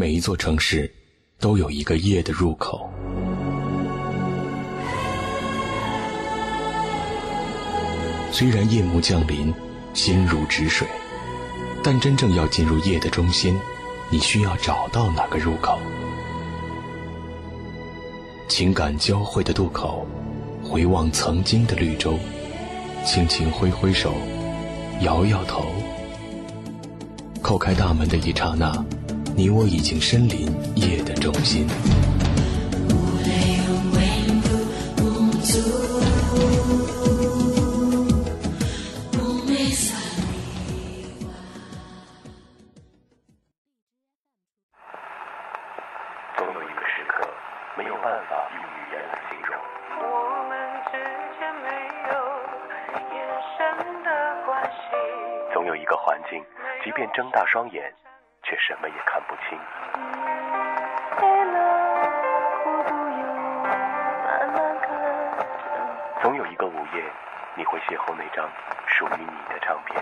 每一座城市都有一个夜的入口。虽然夜幕降临心如止水但真正要进入夜的中心你需要找到那个入口？情感交汇的渡口回望曾经的绿洲轻轻挥挥手摇摇头。叩开大门的一刹那你我已经身临夜的中心。help you.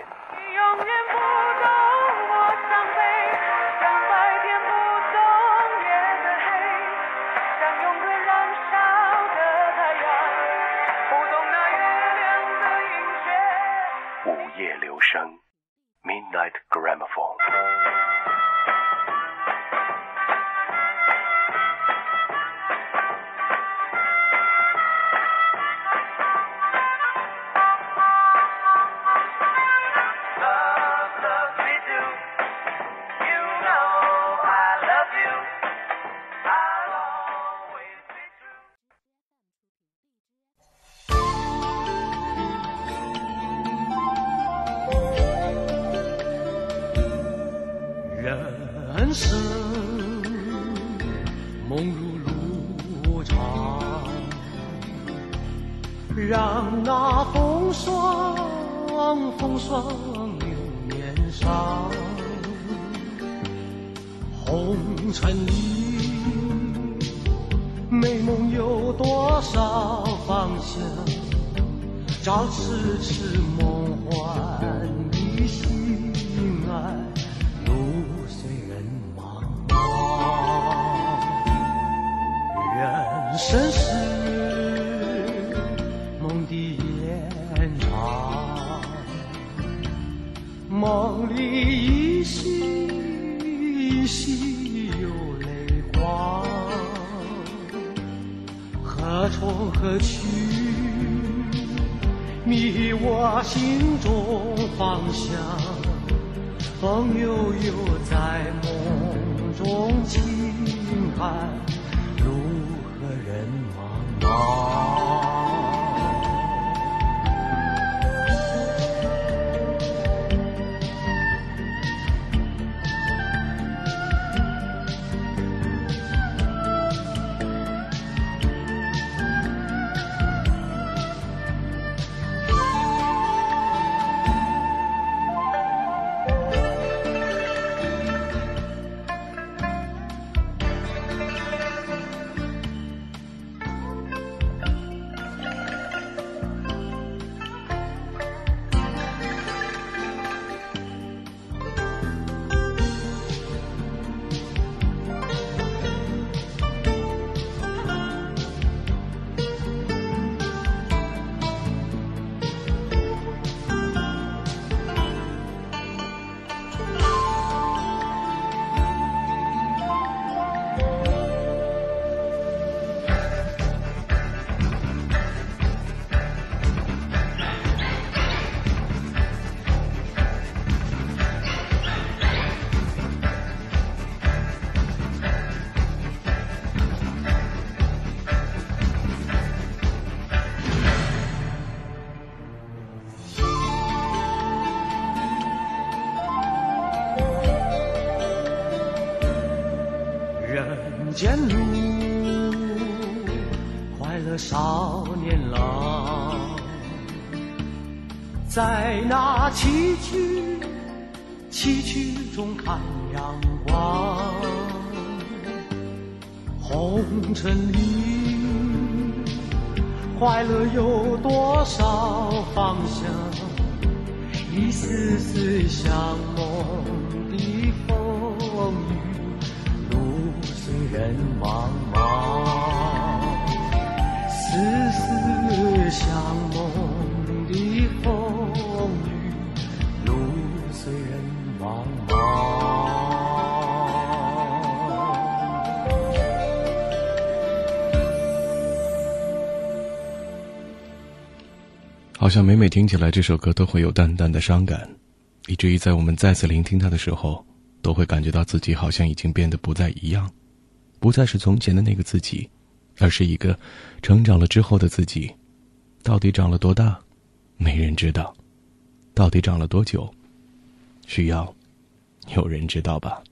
中看阳光红尘里快乐有多少方向一丝丝向好像每每听起来这首歌都会有淡淡的伤感，以至于在我们再次聆听它的时候，都会感觉到自己好像已经变得不再一样，不再是从前的那个自己，而是一个成长了之后的自己。到底长了多大，没人知道；到底长了多久，需要有人知道吧。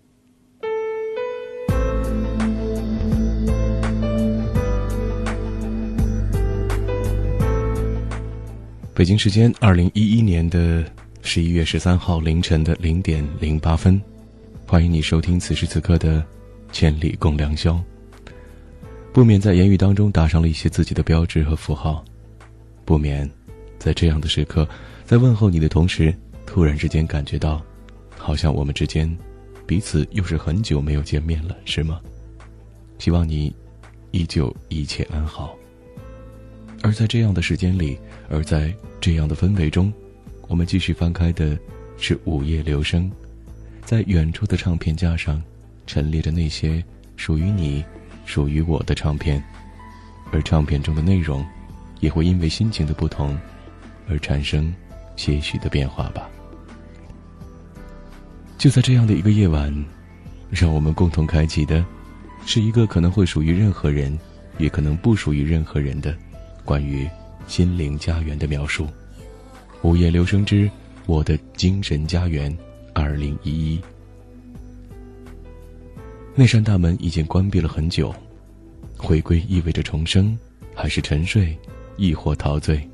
北京时间二零一一年的十一月十三号凌晨的零点零八分，欢迎你收听此时此刻的《千里共良宵》。不免在言语当中打上了一些自己的标志和符号，不免在这样的时刻，在问候你的同时，突然之间感觉到，好像我们之间彼此又是很久没有见面了，是吗？希望你依旧一切安好。而在这样的时间里，而在这样的氛围中，我们继续翻开的是午夜留声，在远处的唱片架上，陈列着那些属于你、属于我的唱片，而唱片中的内容，也会因为心情的不同，而产生些许的变化吧。就在这样的一个夜晚，让我们共同开启的，是一个可能会属于任何人，也可能不属于任何人的，关于。心灵家园的描述，《午夜留声之我的精神家园》二零一一。那扇大门已经关闭了很久，回归意味着重生，还是沉睡，亦或陶醉？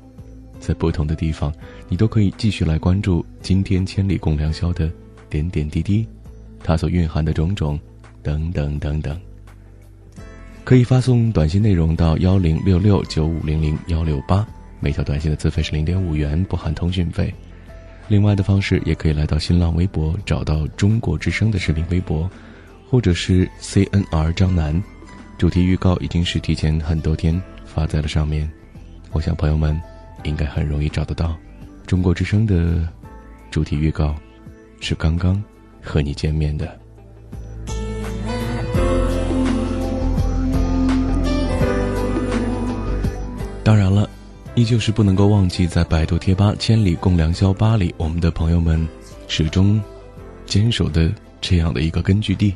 在不同的地方，你都可以继续来关注今天千里共良宵的点点滴滴，它所蕴含的种种，等等等等。可以发送短信内容到幺零六六九五零零幺六八，每条短信的资费是零点五元，不含通讯费。另外的方式也可以来到新浪微博，找到中国之声的视频微博，或者是 CNR 张楠，主题预告已经是提前很多天发在了上面。我想朋友们应该很容易找得到，中国之声的主题预告是刚刚和你见面的。当然了，依旧是不能够忘记在百度贴吧“千里共良宵吧”里，我们的朋友们始终坚守的这样的一个根据地。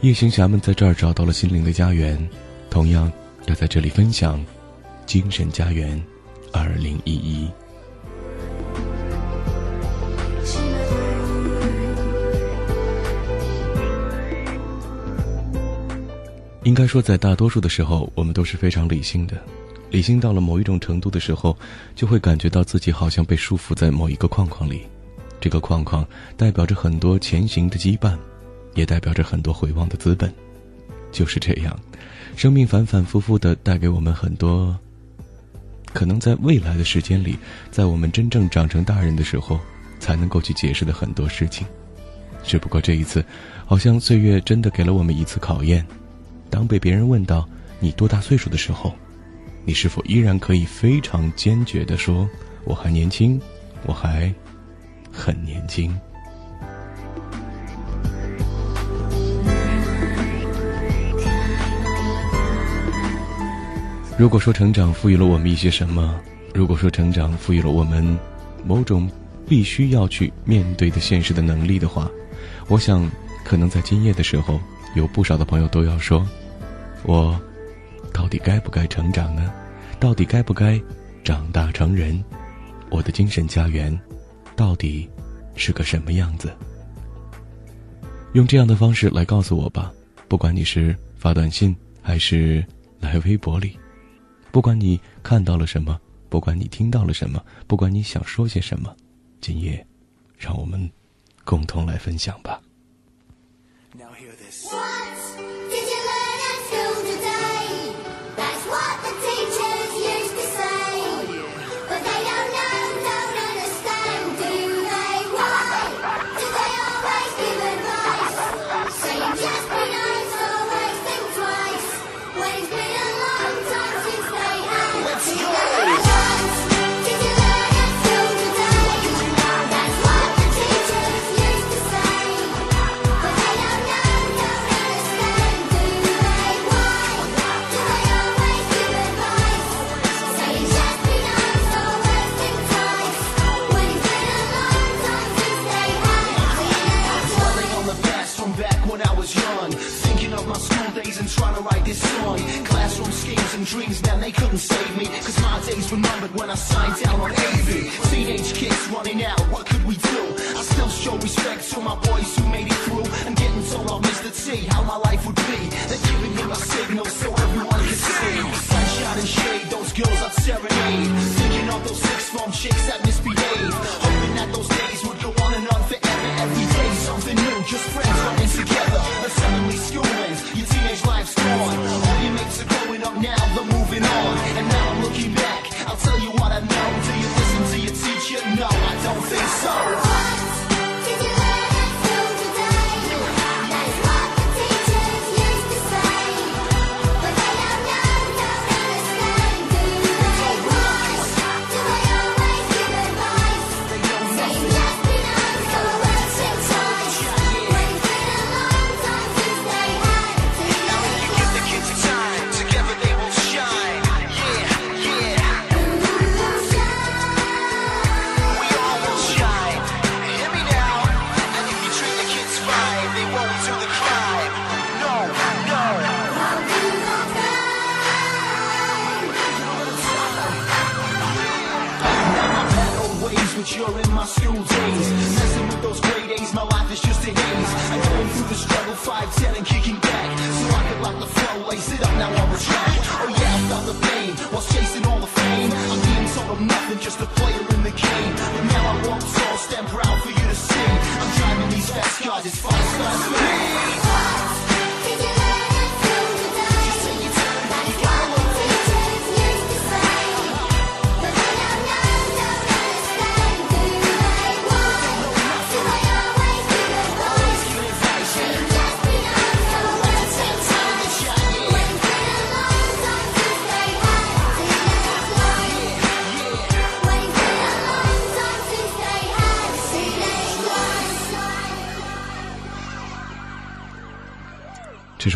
夜行侠们在这儿找到了心灵的家园，同样要在这里分享精神家园二零一一。应该说，在大多数的时候，我们都是非常理性的。理性到了某一种程度的时候，就会感觉到自己好像被束缚在某一个框框里，这个框框代表着很多前行的羁绊，也代表着很多回望的资本。就是这样，生命反反复复的带给我们很多，可能在未来的时间里，在我们真正长成大人的时候，才能够去解释的很多事情。只不过这一次，好像岁月真的给了我们一次考验。当被别人问到你多大岁数的时候，你是否依然可以非常坚决的说：“我还年轻，我还很年轻。”如果说成长赋予了我们一些什么，如果说成长赋予了我们某种必须要去面对的现实的能力的话，我想，可能在今夜的时候，有不少的朋友都要说：“我。”到底该不该成长呢？到底该不该长大成人？我的精神家园到底是个什么样子？用这样的方式来告诉我吧。不管你是发短信还是来微博里，不管你看到了什么，不管你听到了什么，不管你想说些什么，今夜，让我们共同来分享吧。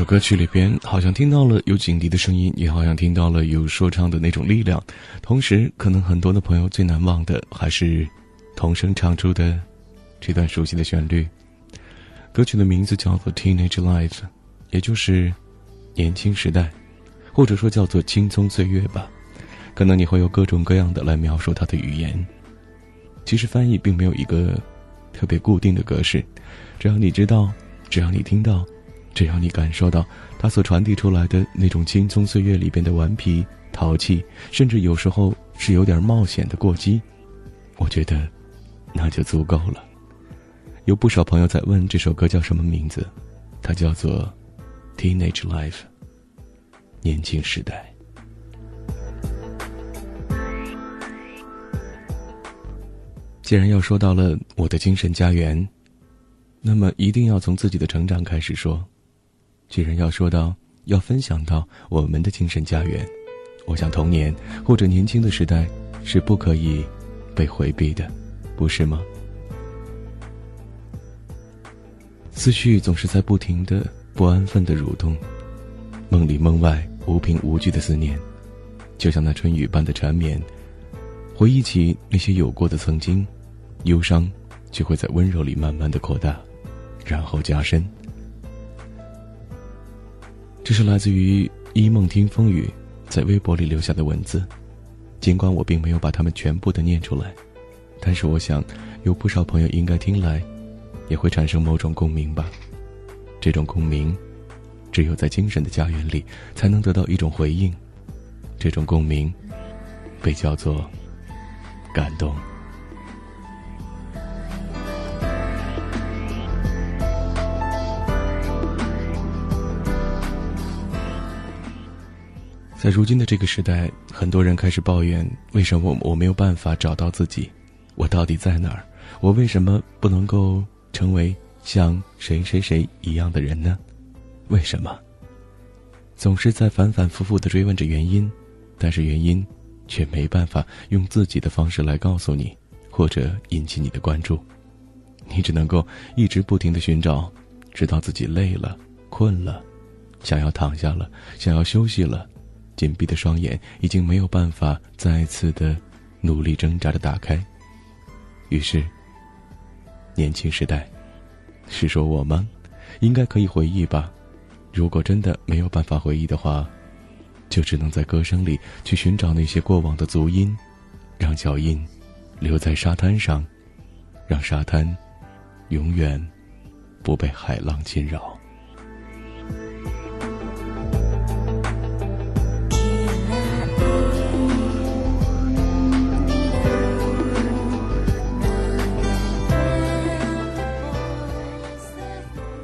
歌曲里边，好像听到了有警笛的声音，也好像听到了有说唱的那种力量。同时，可能很多的朋友最难忘的还是童声唱出的这段熟悉的旋律。歌曲的名字叫做《Teenage Life》，也就是年轻时代，或者说叫做青葱岁月吧。可能你会有各种各样的来描述它的语言。其实翻译并没有一个特别固定的格式，只要你知道，只要你听到。只要你感受到它所传递出来的那种青葱岁月里边的顽皮、淘气，甚至有时候是有点冒险的过激，我觉得那就足够了。有不少朋友在问这首歌叫什么名字，它叫做《Teenage Life》，年轻时代。既然要说到了我的精神家园，那么一定要从自己的成长开始说。既然要说到要分享到我们的精神家园，我想童年或者年轻的时代是不可以被回避的，不是吗？思绪总是在不停的、不安分的蠕动，梦里梦外无凭无据的思念，就像那春雨般的缠绵。回忆起那些有过的曾经，忧伤就会在温柔里慢慢的扩大，然后加深。这是来自于一梦听风雨在微博里留下的文字，尽管我并没有把它们全部的念出来，但是我想有不少朋友应该听来，也会产生某种共鸣吧。这种共鸣，只有在精神的家园里才能得到一种回应。这种共鸣，被叫做感动。在如今的这个时代，很多人开始抱怨：为什么我没有办法找到自己？我到底在哪儿？我为什么不能够成为像谁谁谁一样的人呢？为什么？总是在反反复复的追问着原因，但是原因却没办法用自己的方式来告诉你，或者引起你的关注。你只能够一直不停的寻找，直到自己累了、困了，想要躺下了，想要休息了。紧闭的双眼已经没有办法再次的努力挣扎的打开。于是，年轻时代，是说我吗？应该可以回忆吧。如果真的没有办法回忆的话，就只能在歌声里去寻找那些过往的足音，让脚印留在沙滩上，让沙滩永远不被海浪侵扰。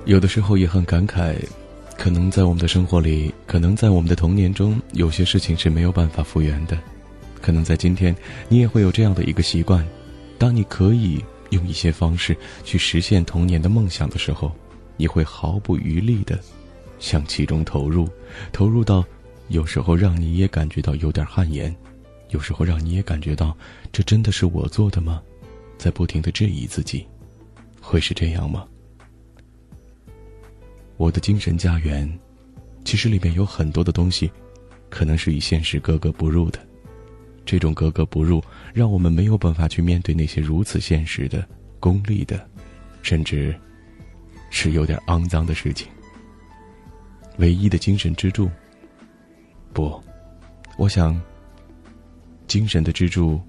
有的时候也很感慨，可能在我们的生活里，可能在我们的童年中，有些事情是没有办法复原的。可能在今天，你也会有这样的一个习惯：当你可以用一些方式去实现童年的梦想的时候，你会毫不余力的向其中投入，投入到有时候让你也感觉到有点汗颜，有时候让你也感觉到这真的是我做的吗？在不停的质疑自己，会是这样吗？我的精神家园，其实里面有很多的东西，可能是与现实格格不入的。这种格格不入，让我们没有办法去面对那些如此现实的、功利的，甚至是有点肮脏的事情。唯一的精神支柱，不，我想，精神的支柱，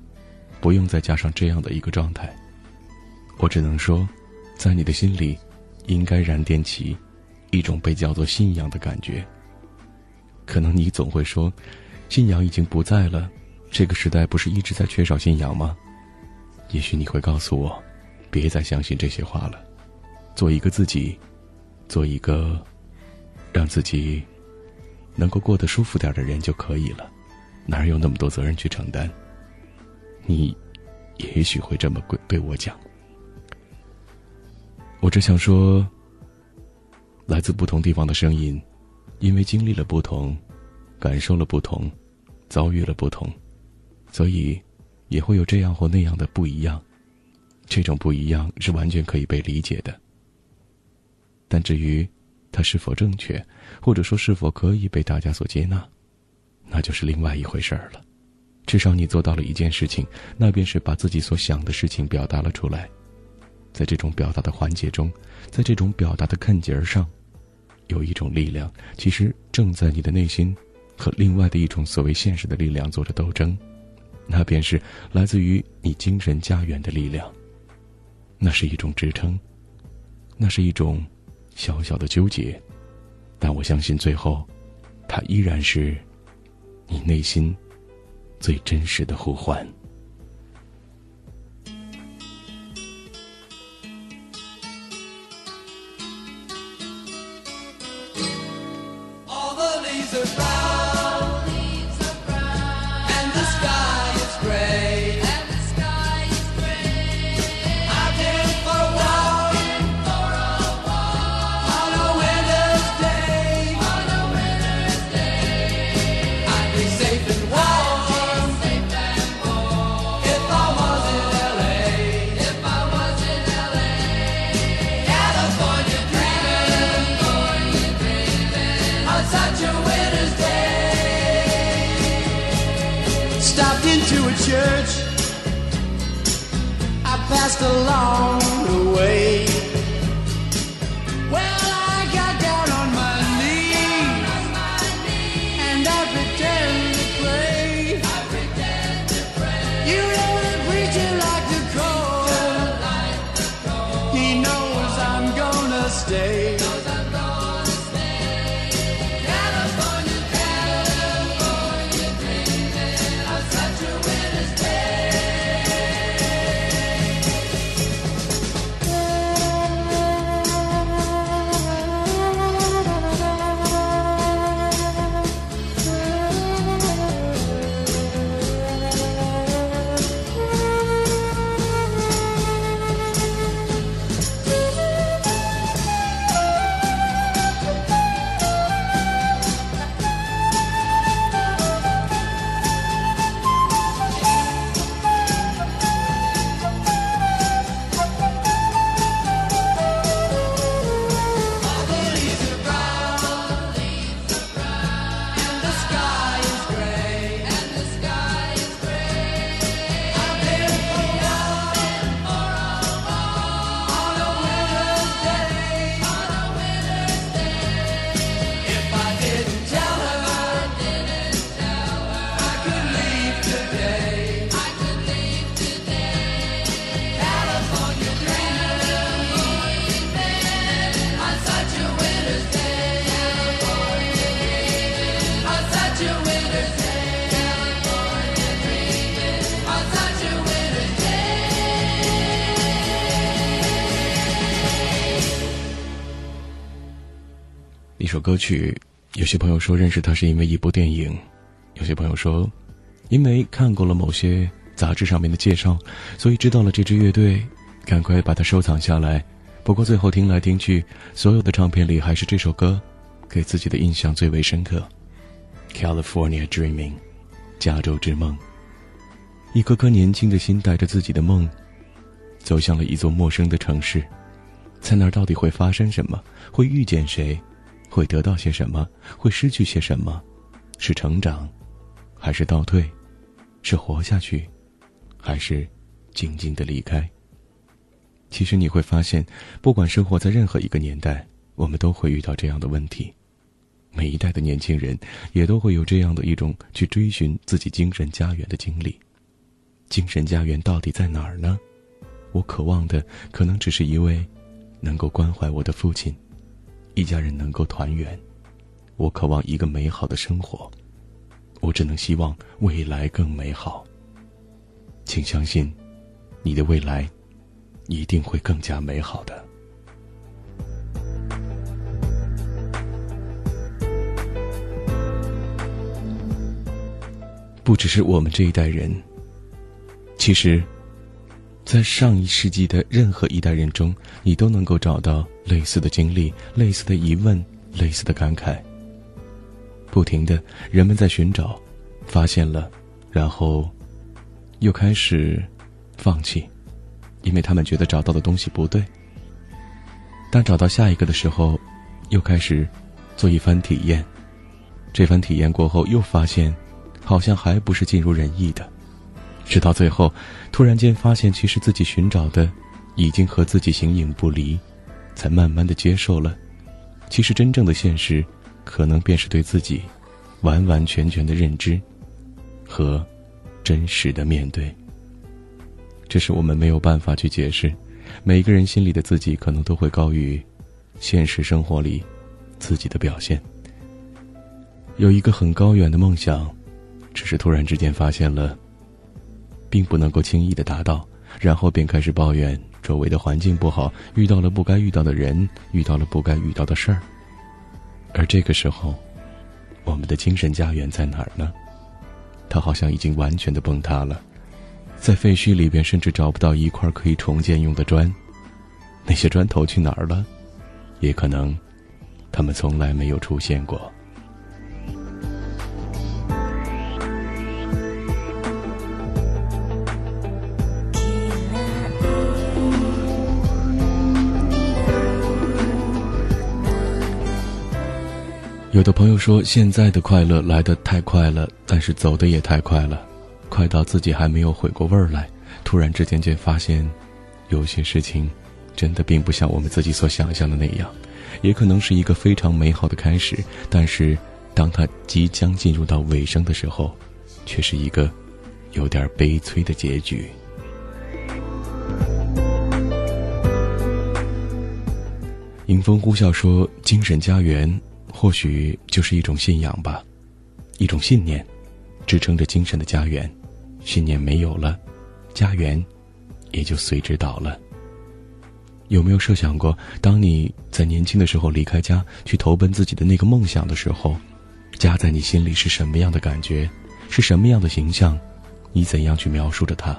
不用再加上这样的一个状态。我只能说，在你的心里，应该燃点起。一种被叫做信仰的感觉。可能你总会说，信仰已经不在了，这个时代不是一直在缺少信仰吗？也许你会告诉我，别再相信这些话了，做一个自己，做一个让自己能够过得舒服点的人就可以了，哪有那么多责任去承担？你也许会这么对我讲，我只想说。来自不同地方的声音，因为经历了不同，感受了不同，遭遇了不同，所以也会有这样或那样的不一样。这种不一样是完全可以被理解的。但至于它是否正确，或者说是否可以被大家所接纳，那就是另外一回事儿了。至少你做到了一件事情，那便是把自己所想的事情表达了出来。在这种表达的环节中，在这种表达的看节儿上。有一种力量，其实正在你的内心，和另外的一种所谓现实的力量做着斗争，那便是来自于你精神家园的力量。那是一种支撑，那是一种小小的纠结，但我相信最后，它依然是你内心最真实的呼唤。Church. I passed along 歌曲，有些朋友说认识它是因为一部电影，有些朋友说，因为看过了某些杂志上面的介绍，所以知道了这支乐队，赶快把它收藏下来。不过最后听来听去，所有的唱片里还是这首歌，给自己的印象最为深刻。California Dreaming，加州之梦。一颗颗年轻的心带着自己的梦，走向了一座陌生的城市，在那儿到底会发生什么？会遇见谁？会得到些什么？会失去些什么？是成长，还是倒退？是活下去，还是静静的离开？其实你会发现，不管生活在任何一个年代，我们都会遇到这样的问题。每一代的年轻人也都会有这样的一种去追寻自己精神家园的经历。精神家园到底在哪儿呢？我渴望的可能只是一位能够关怀我的父亲。一家人能够团圆，我渴望一个美好的生活，我只能希望未来更美好。请相信，你的未来一定会更加美好的。不只是我们这一代人，其实，在上一世纪的任何一代人中，你都能够找到类似的经历、类似的疑问、类似的感慨。不停的，人们在寻找，发现了，然后又开始放弃，因为他们觉得找到的东西不对。当找到下一个的时候，又开始做一番体验，这番体验过后，又发现。好像还不是尽如人意的，直到最后，突然间发现，其实自己寻找的，已经和自己形影不离，才慢慢的接受了。其实真正的现实，可能便是对自己，完完全全的认知，和真实的面对。这是我们没有办法去解释，每个人心里的自己，可能都会高于现实生活里自己的表现。有一个很高远的梦想。只是突然之间发现了，并不能够轻易的达到，然后便开始抱怨周围的环境不好，遇到了不该遇到的人，遇到了不该遇到的事儿。而这个时候，我们的精神家园在哪儿呢？它好像已经完全的崩塌了，在废墟里边甚至找不到一块可以重建用的砖，那些砖头去哪儿了？也可能，他们从来没有出现过。有的朋友说，现在的快乐来得太快了，但是走的也太快了，快到自己还没有回过味儿来，突然之间就发现，有些事情，真的并不像我们自己所想象的那样，也可能是一个非常美好的开始，但是，当它即将进入到尾声的时候，却是一个有点悲催的结局。迎风呼啸说：“精神家园。”或许就是一种信仰吧，一种信念，支撑着精神的家园。信念没有了，家园也就随之倒了。有没有设想过，当你在年轻的时候离开家去投奔自己的那个梦想的时候，家在你心里是什么样的感觉，是什么样的形象？你怎样去描述着它？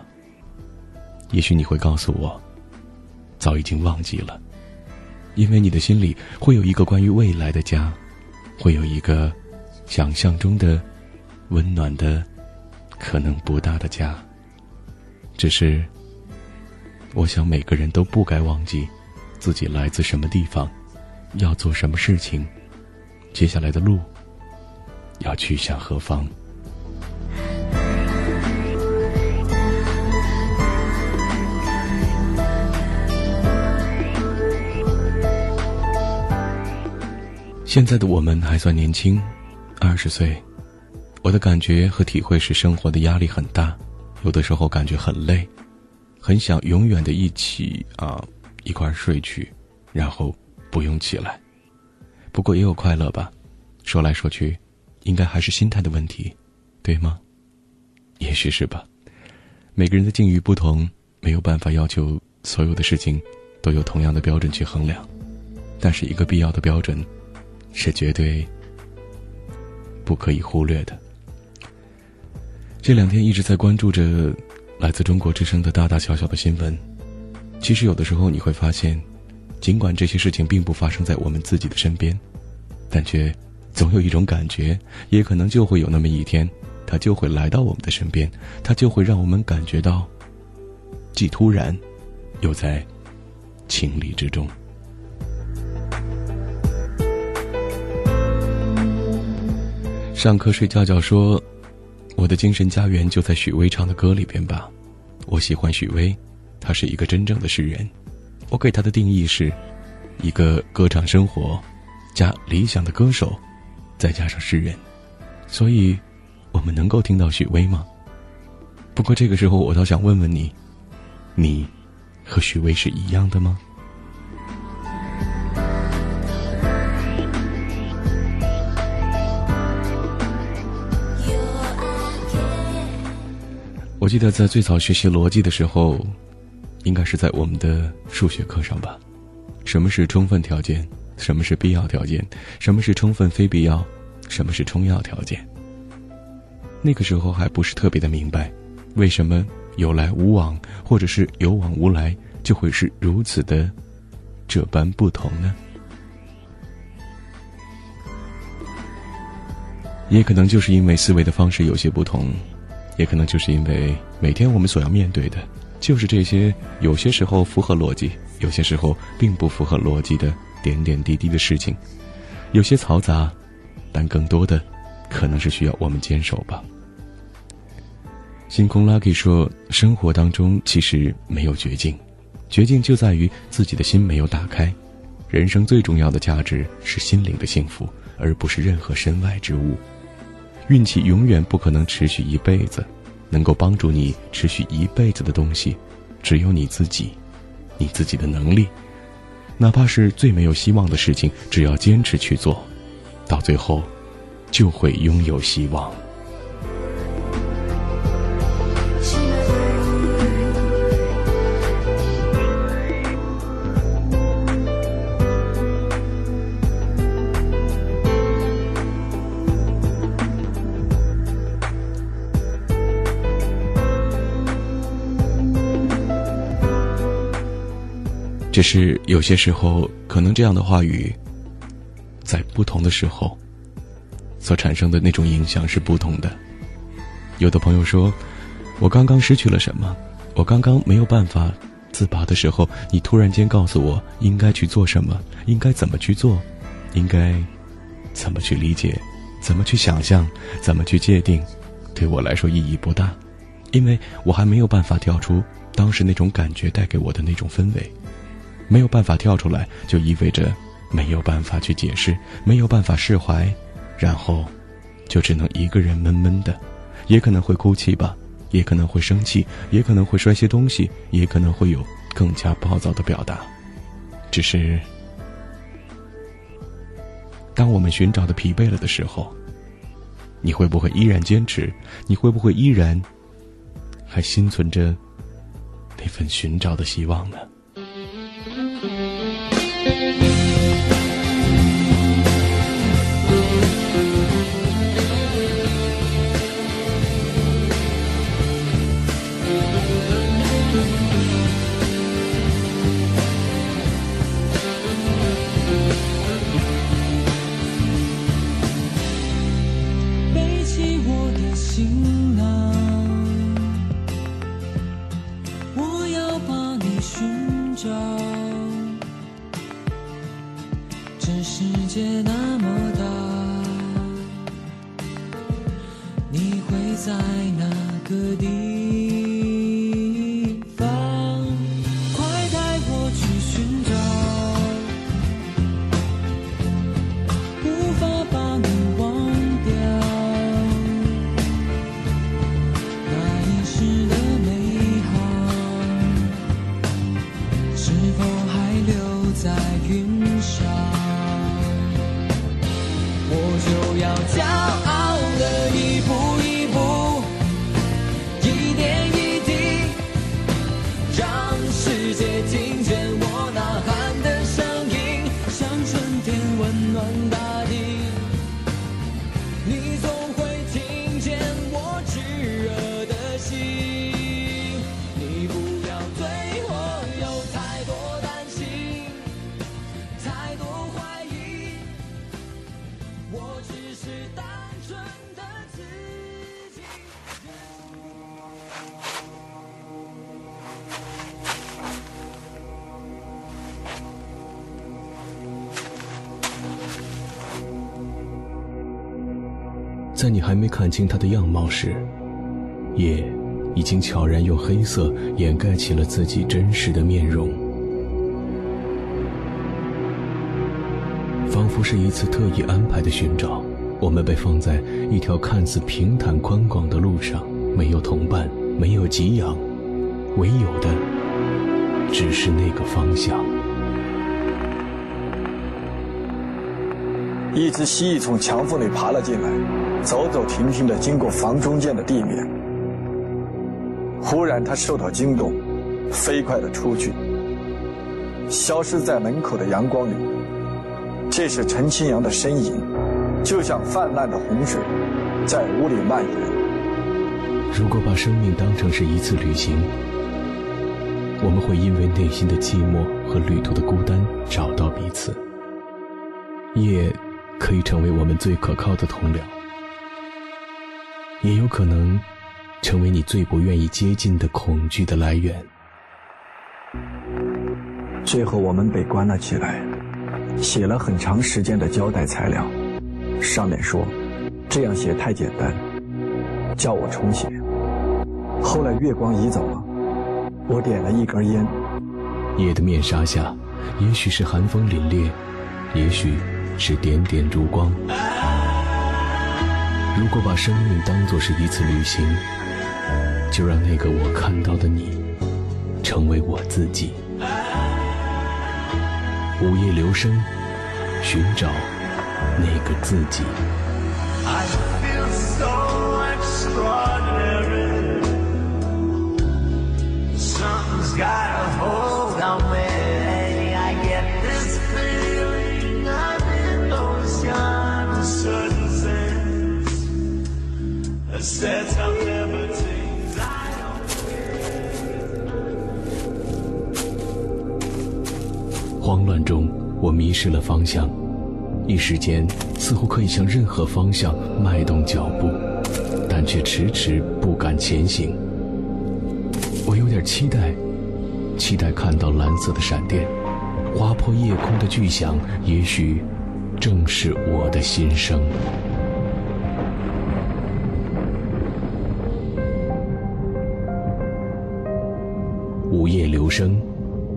也许你会告诉我，早已经忘记了，因为你的心里会有一个关于未来的家。会有一个想象中的温暖的、可能不大的家。只是，我想每个人都不该忘记自己来自什么地方，要做什么事情，接下来的路要去向何方。现在的我们还算年轻，二十岁，我的感觉和体会是生活的压力很大，有的时候感觉很累，很想永远的一起啊一块睡去，然后不用起来。不过也有快乐吧，说来说去，应该还是心态的问题，对吗？也许是吧。每个人的境遇不同，没有办法要求所有的事情都有同样的标准去衡量，但是一个必要的标准。是绝对不可以忽略的。这两天一直在关注着来自中国之声的大大小小的新闻。其实有的时候你会发现，尽管这些事情并不发生在我们自己的身边，但却总有一种感觉，也可能就会有那么一天，它就会来到我们的身边，它就会让我们感觉到，既突然，又在情理之中。上课睡觉觉说：“我的精神家园就在许巍唱的歌里边吧。我喜欢许巍，他是一个真正的诗人。我给他的定义是，一个歌唱生活，加理想的歌手，再加上诗人。所以，我们能够听到许巍吗？不过这个时候，我倒想问问你，你和许巍是一样的吗？”记得在最早学习逻辑的时候，应该是在我们的数学课上吧。什么是充分条件？什么是必要条件？什么是充分非必要？什么是充要条件？那个时候还不是特别的明白，为什么有来无往，或者是有往无来，就会是如此的这般不同呢？也可能就是因为思维的方式有些不同。也可能就是因为每天我们所要面对的，就是这些有些时候符合逻辑，有些时候并不符合逻辑的点点滴滴的事情，有些嘈杂，但更多的可能是需要我们坚守吧。星空 Lucky 说：“生活当中其实没有绝境，绝境就在于自己的心没有打开。人生最重要的价值是心灵的幸福，而不是任何身外之物。”运气永远不可能持续一辈子，能够帮助你持续一辈子的东西，只有你自己，你自己的能力。哪怕是最没有希望的事情，只要坚持去做，到最后，就会拥有希望。只是有些时候，可能这样的话语，在不同的时候，所产生的那种影响是不同的。有的朋友说：“我刚刚失去了什么？我刚刚没有办法自拔的时候，你突然间告诉我应该去做什么，应该怎么去做，应该怎么去理解，怎么去想象，怎么去界定，对我来说意义不大，因为我还没有办法跳出当时那种感觉带给我的那种氛围。”没有办法跳出来，就意味着没有办法去解释，没有办法释怀，然后就只能一个人闷闷的，也可能会哭泣吧，也可能会生气，也可能会摔些东西，也可能会有更加暴躁的表达。只是，当我们寻找的疲惫了的时候，你会不会依然坚持？你会不会依然还心存着那份寻找的希望呢？在你还没看清他的样貌时，夜已经悄然用黑色掩盖起了自己真实的面容。仿佛是一次特意安排的寻找，我们被放在一条看似平坦宽广的路上，没有同伴，没有给养，唯有的只是那个方向。一只蜥蜴从墙缝里爬了进来，走走停停地经过房中间的地面。忽然，他受到惊动，飞快地出去，消失在门口的阳光里。这是陈清扬的身影，就像泛滥的洪水，在屋里蔓延。如果把生命当成是一次旅行，我们会因为内心的寂寞和旅途的孤单找到彼此。夜可以成为我们最可靠的同僚，也有可能成为你最不愿意接近的恐惧的来源。最后，我们被关了起来，写了很长时间的交代材料，上面说这样写太简单，叫我重写。后来月光移走了，我点了一根烟，夜的面纱下，也许是寒风凛冽，也许是点点烛光。如果把生命当作是一次旅行，就让那个我看到的你，成为我自己。午夜留声，寻找那个自己。I feel so extraordinary. 慌乱中，我迷失了方向，一时间似乎可以向任何方向迈动脚步，但却迟迟不敢前行。我有点期待，期待看到蓝色的闪电，划破夜空的巨响，也许正是我的心声。午夜留声，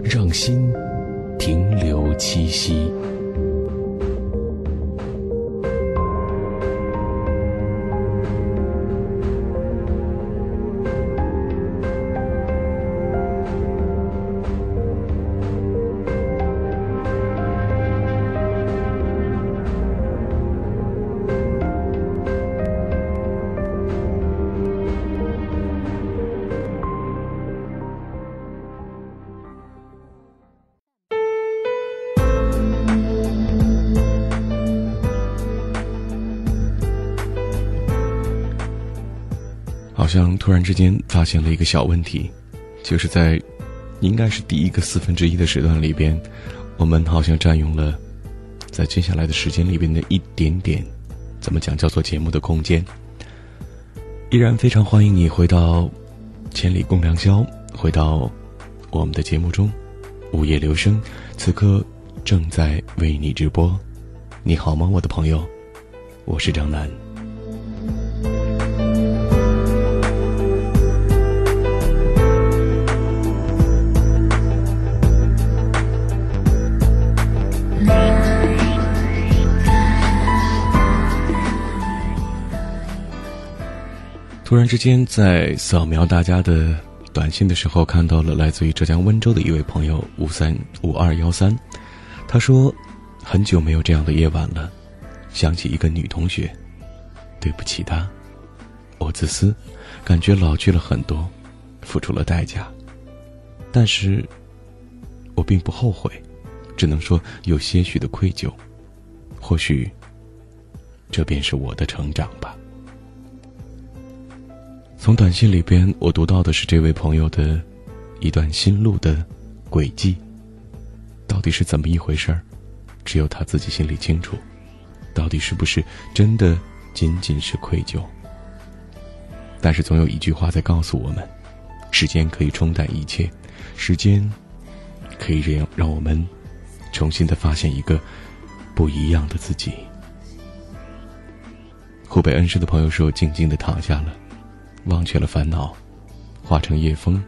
让心停留栖息。突然之间发现了一个小问题，就是在应该是第一个四分之一的时段里边，我们好像占用了在接下来的时间里边的一点点，怎么讲叫做节目的空间。依然非常欢迎你回到千里共良宵，回到我们的节目中，午夜留声，此刻正在为你直播。你好吗，我的朋友？我是张楠。突然之间，在扫描大家的短信的时候，看到了来自于浙江温州的一位朋友五三五二幺三，他说：“很久没有这样的夜晚了，想起一个女同学，对不起她，我自私，感觉老去了很多，付出了代价，但是我并不后悔，只能说有些许的愧疚，或许这便是我的成长吧。”从短信里边，我读到的是这位朋友的一段心路的轨迹，到底是怎么一回事儿？只有他自己心里清楚。到底是不是真的仅仅是愧疚？但是总有一句话在告诉我们：时间可以冲淡一切，时间可以让让我们重新的发现一个不一样的自己。湖北恩施的朋友说：“静静的躺下了，忘却了烦恼，化成夜风，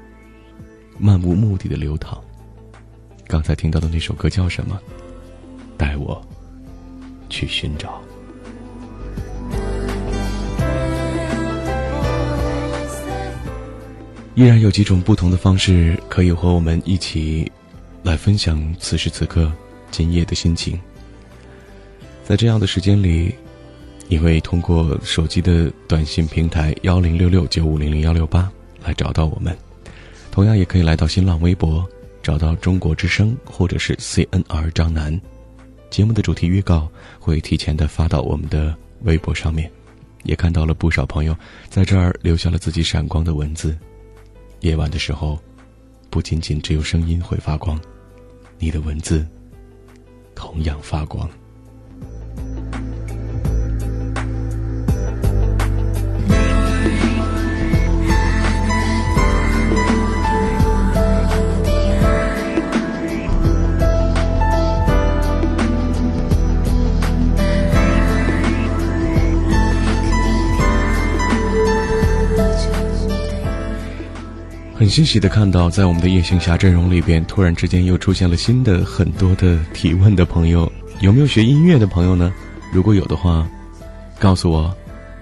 漫无目的的流淌。”刚才听到的那首歌叫什么？带我去寻找。依然有几种不同的方式可以和我们一起来分享此时此刻今夜的心情。在这样的时间里，你会通过手机的短信平台幺零六六九五零零幺六八来找到我们，同样也可以来到新浪微博找到中国之声或者是 CNR 张楠。节目的主题预告会提前的发到我们的微博上面，也看到了不少朋友在这儿留下了自己闪光的文字。夜晚的时候，不仅仅只有声音会发光，你的文字同样发光。很欣喜的看到，在我们的夜行侠阵容里边，突然之间又出现了新的很多的提问的朋友。有没有学音乐的朋友呢？如果有的话，告诉我，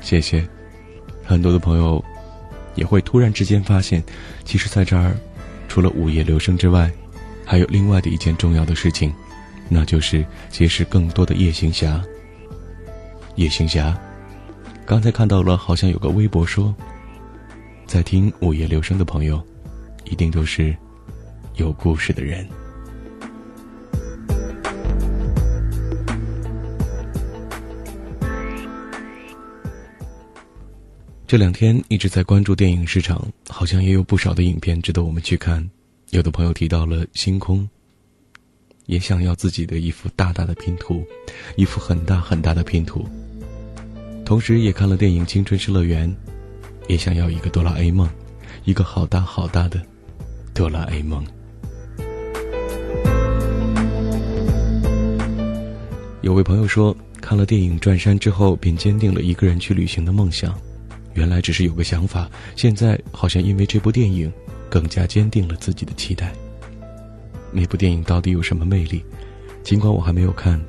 谢谢。很多的朋友也会突然之间发现，其实在这儿，除了午夜留声之外，还有另外的一件重要的事情，那就是结识更多的夜行侠。夜行侠，刚才看到了，好像有个微博说。在听午夜留声的朋友，一定都是有故事的人。这两天一直在关注电影市场，好像也有不少的影片值得我们去看。有的朋友提到了星空，也想要自己的一幅大大的拼图，一幅很大很大的拼图。同时也看了电影《青春失乐园》。也想要一个哆啦 A 梦，一个好大好大的哆啦 A 梦。有位朋友说，看了电影《转山》之后，便坚定了一个人去旅行的梦想。原来只是有个想法，现在好像因为这部电影，更加坚定了自己的期待。那部电影到底有什么魅力？尽管我还没有看，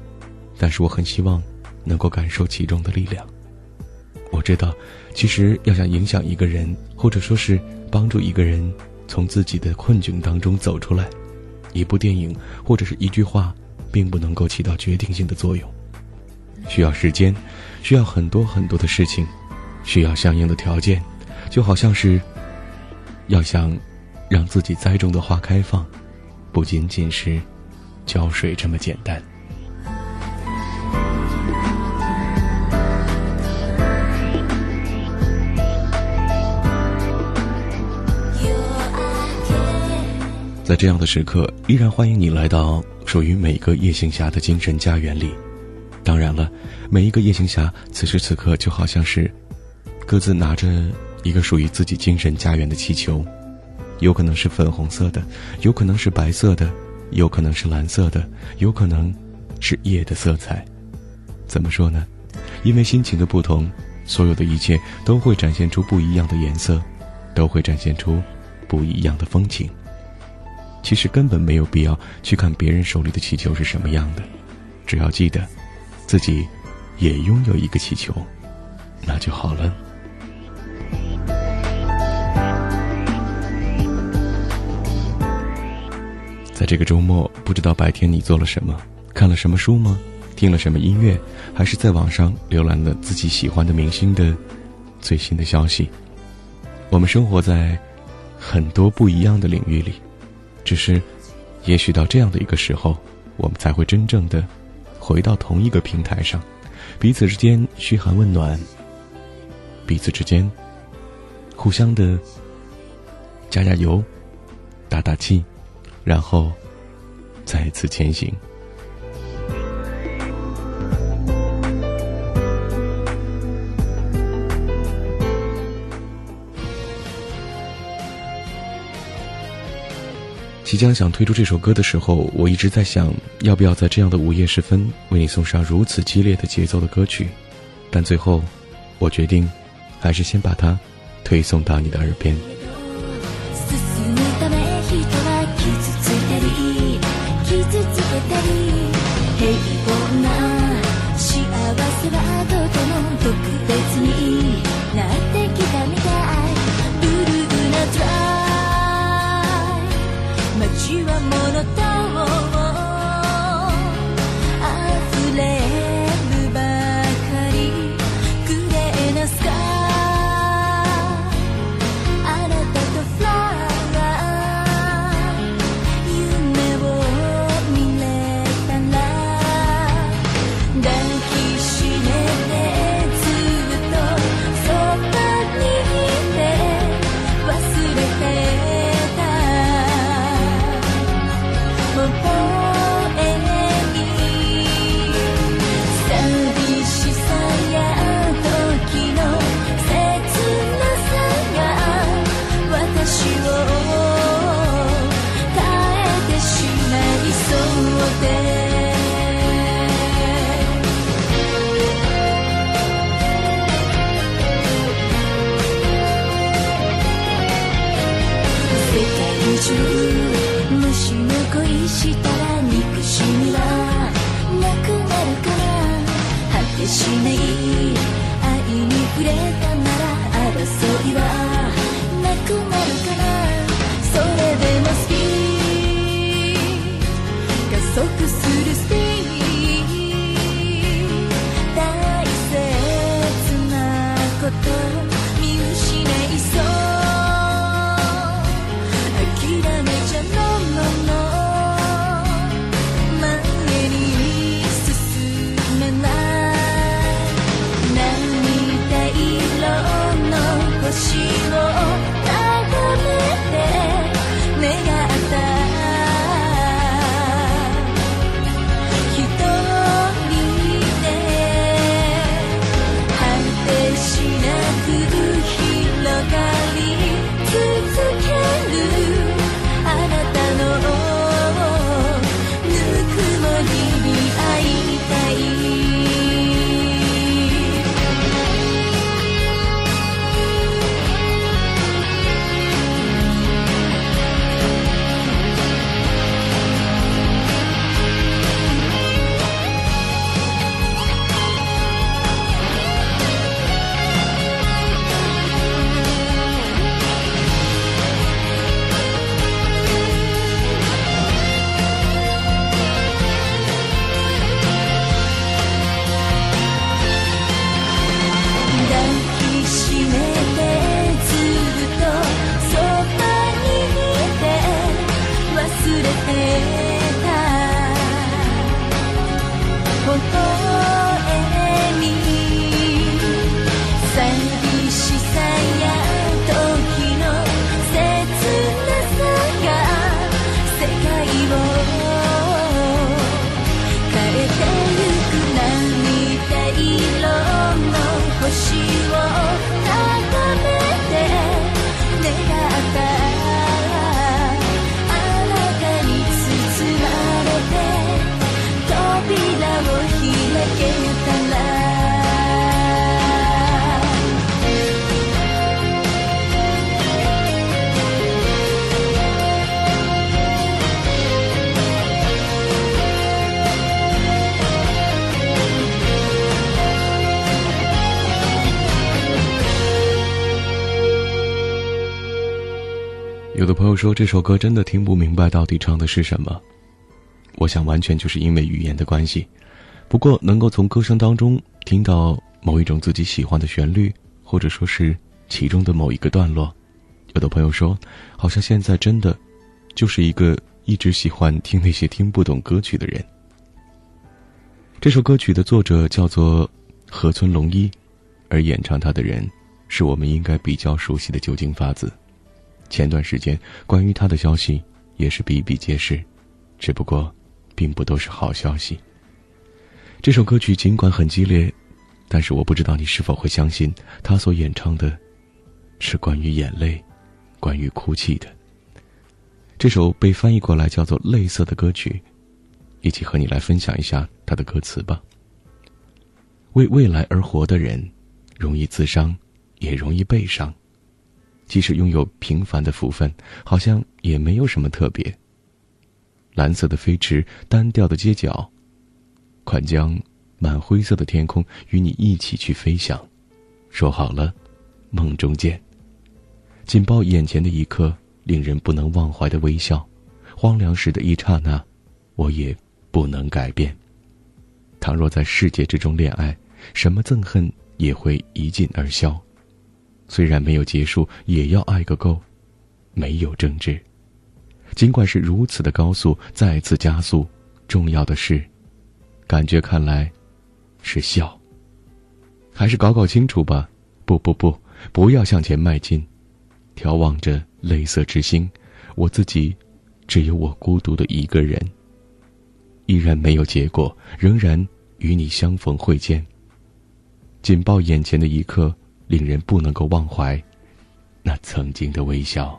但是我很希望能够感受其中的力量。我知道，其实要想影响一个人，或者说是帮助一个人从自己的困境当中走出来，一部电影或者是一句话，并不能够起到决定性的作用。需要时间，需要很多很多的事情，需要相应的条件，就好像是要想让自己栽种的花开放，不仅仅是浇水这么简单。在这样的时刻，依然欢迎你来到属于每个夜行侠的精神家园里。当然了，每一个夜行侠此时此刻就好像是各自拿着一个属于自己精神家园的气球，有可能是粉红色的，有可能是白色的，有可能是蓝色的，有可能是夜的色彩。怎么说呢？因为心情的不同，所有的一切都会展现出不一样的颜色，都会展现出不一样的风情。其实根本没有必要去看别人手里的气球是什么样的，只要记得，自己也拥有一个气球，那就好了。在这个周末，不知道白天你做了什么，看了什么书吗？听了什么音乐，还是在网上浏览了自己喜欢的明星的最新的消息？我们生活在很多不一样的领域里。只是，也许到这样的一个时候，我们才会真正的回到同一个平台上，彼此之间嘘寒问暖，彼此之间互相的加加油、打打气，然后再次前行。即将想推出这首歌的时候，我一直在想，要不要在这样的午夜时分为你送上如此激烈的节奏的歌曲，但最后，我决定，还是先把它推送到你的耳边。说这首歌真的听不明白到底唱的是什么，我想完全就是因为语言的关系。不过能够从歌声当中听到某一种自己喜欢的旋律，或者说是其中的某一个段落，有的朋友说，好像现在真的就是一个一直喜欢听那些听不懂歌曲的人。这首歌曲的作者叫做河村隆一，而演唱它的人是我们应该比较熟悉的酒井法子。前段时间关于他的消息也是比比皆是，只不过，并不都是好消息。这首歌曲尽管很激烈，但是我不知道你是否会相信，他所演唱的，是关于眼泪，关于哭泣的。这首被翻译过来叫做《泪色》的歌曲，一起和你来分享一下它的歌词吧。为未来而活的人，容易自伤，也容易被伤。即使拥有平凡的福分，好像也没有什么特别。蓝色的飞驰，单调的街角，快将满灰色的天空与你一起去飞翔。说好了，梦中见。紧抱眼前的一刻，令人不能忘怀的微笑，荒凉时的一刹那，我也不能改变。倘若在世界之中恋爱，什么憎恨也会一尽而消。虽然没有结束，也要爱个够，没有争执。尽管是如此的高速，再次加速，重要的是，感觉看来，是笑。还是搞搞清楚吧。不不不，不要向前迈进，眺望着泪色之星，我自己，只有我孤独的一个人。依然没有结果，仍然与你相逢会见。紧抱眼前的一刻，令人不能够忘怀，那曾经的微笑。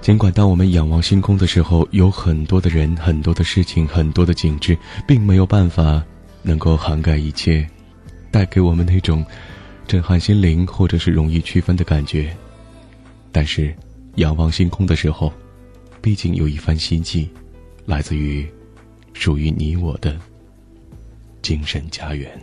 尽管当我们仰望星空的时候，有很多的人、很多的事情、很多的景致，并没有办法能够涵盖一切，带给我们那种震撼心灵或者是容易区分的感觉。但是，仰望星空的时候，毕竟有一番希冀，来自于属于你我的精神家园。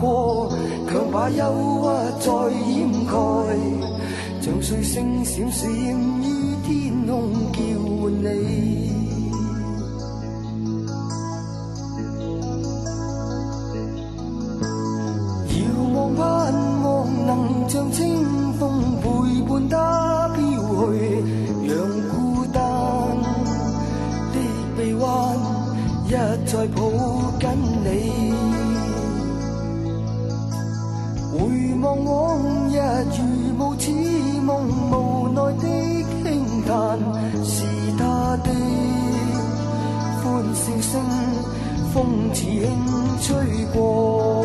过，却把忧郁再掩盖，像碎星闪闪于天空叫唤你。遥望盼望能像清风陪伴他飘去，让孤单的臂弯一再抱。风似轻吹过，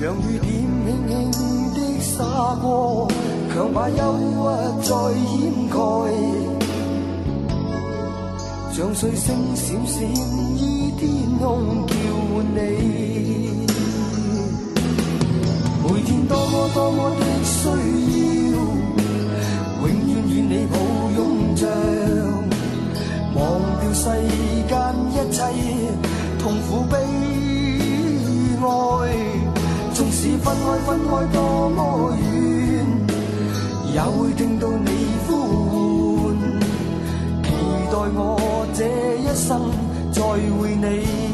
让雨点轻轻的洒过，强把忧郁再掩盖，像碎星闪闪依天空叫唤你。每天多么多么的需要，永远与你抱拥着。世间一切痛苦悲哀纵使分开分开多么远也会听到你呼唤期待我这一生再会你。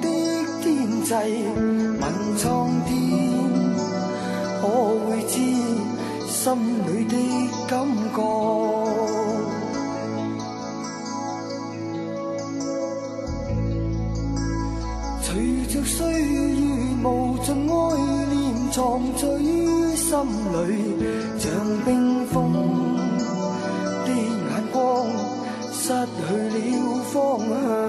的天际，问苍天，可会知心里的感觉？随着岁月无尽爱念藏在於心里，像冰封的眼光。失去了方向。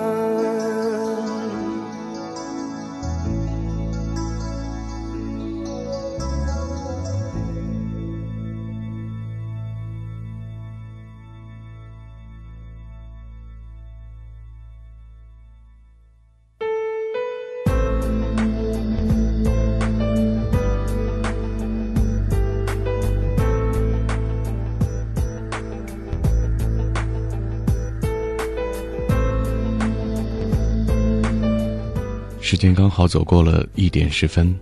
时间刚好走过了一点十分，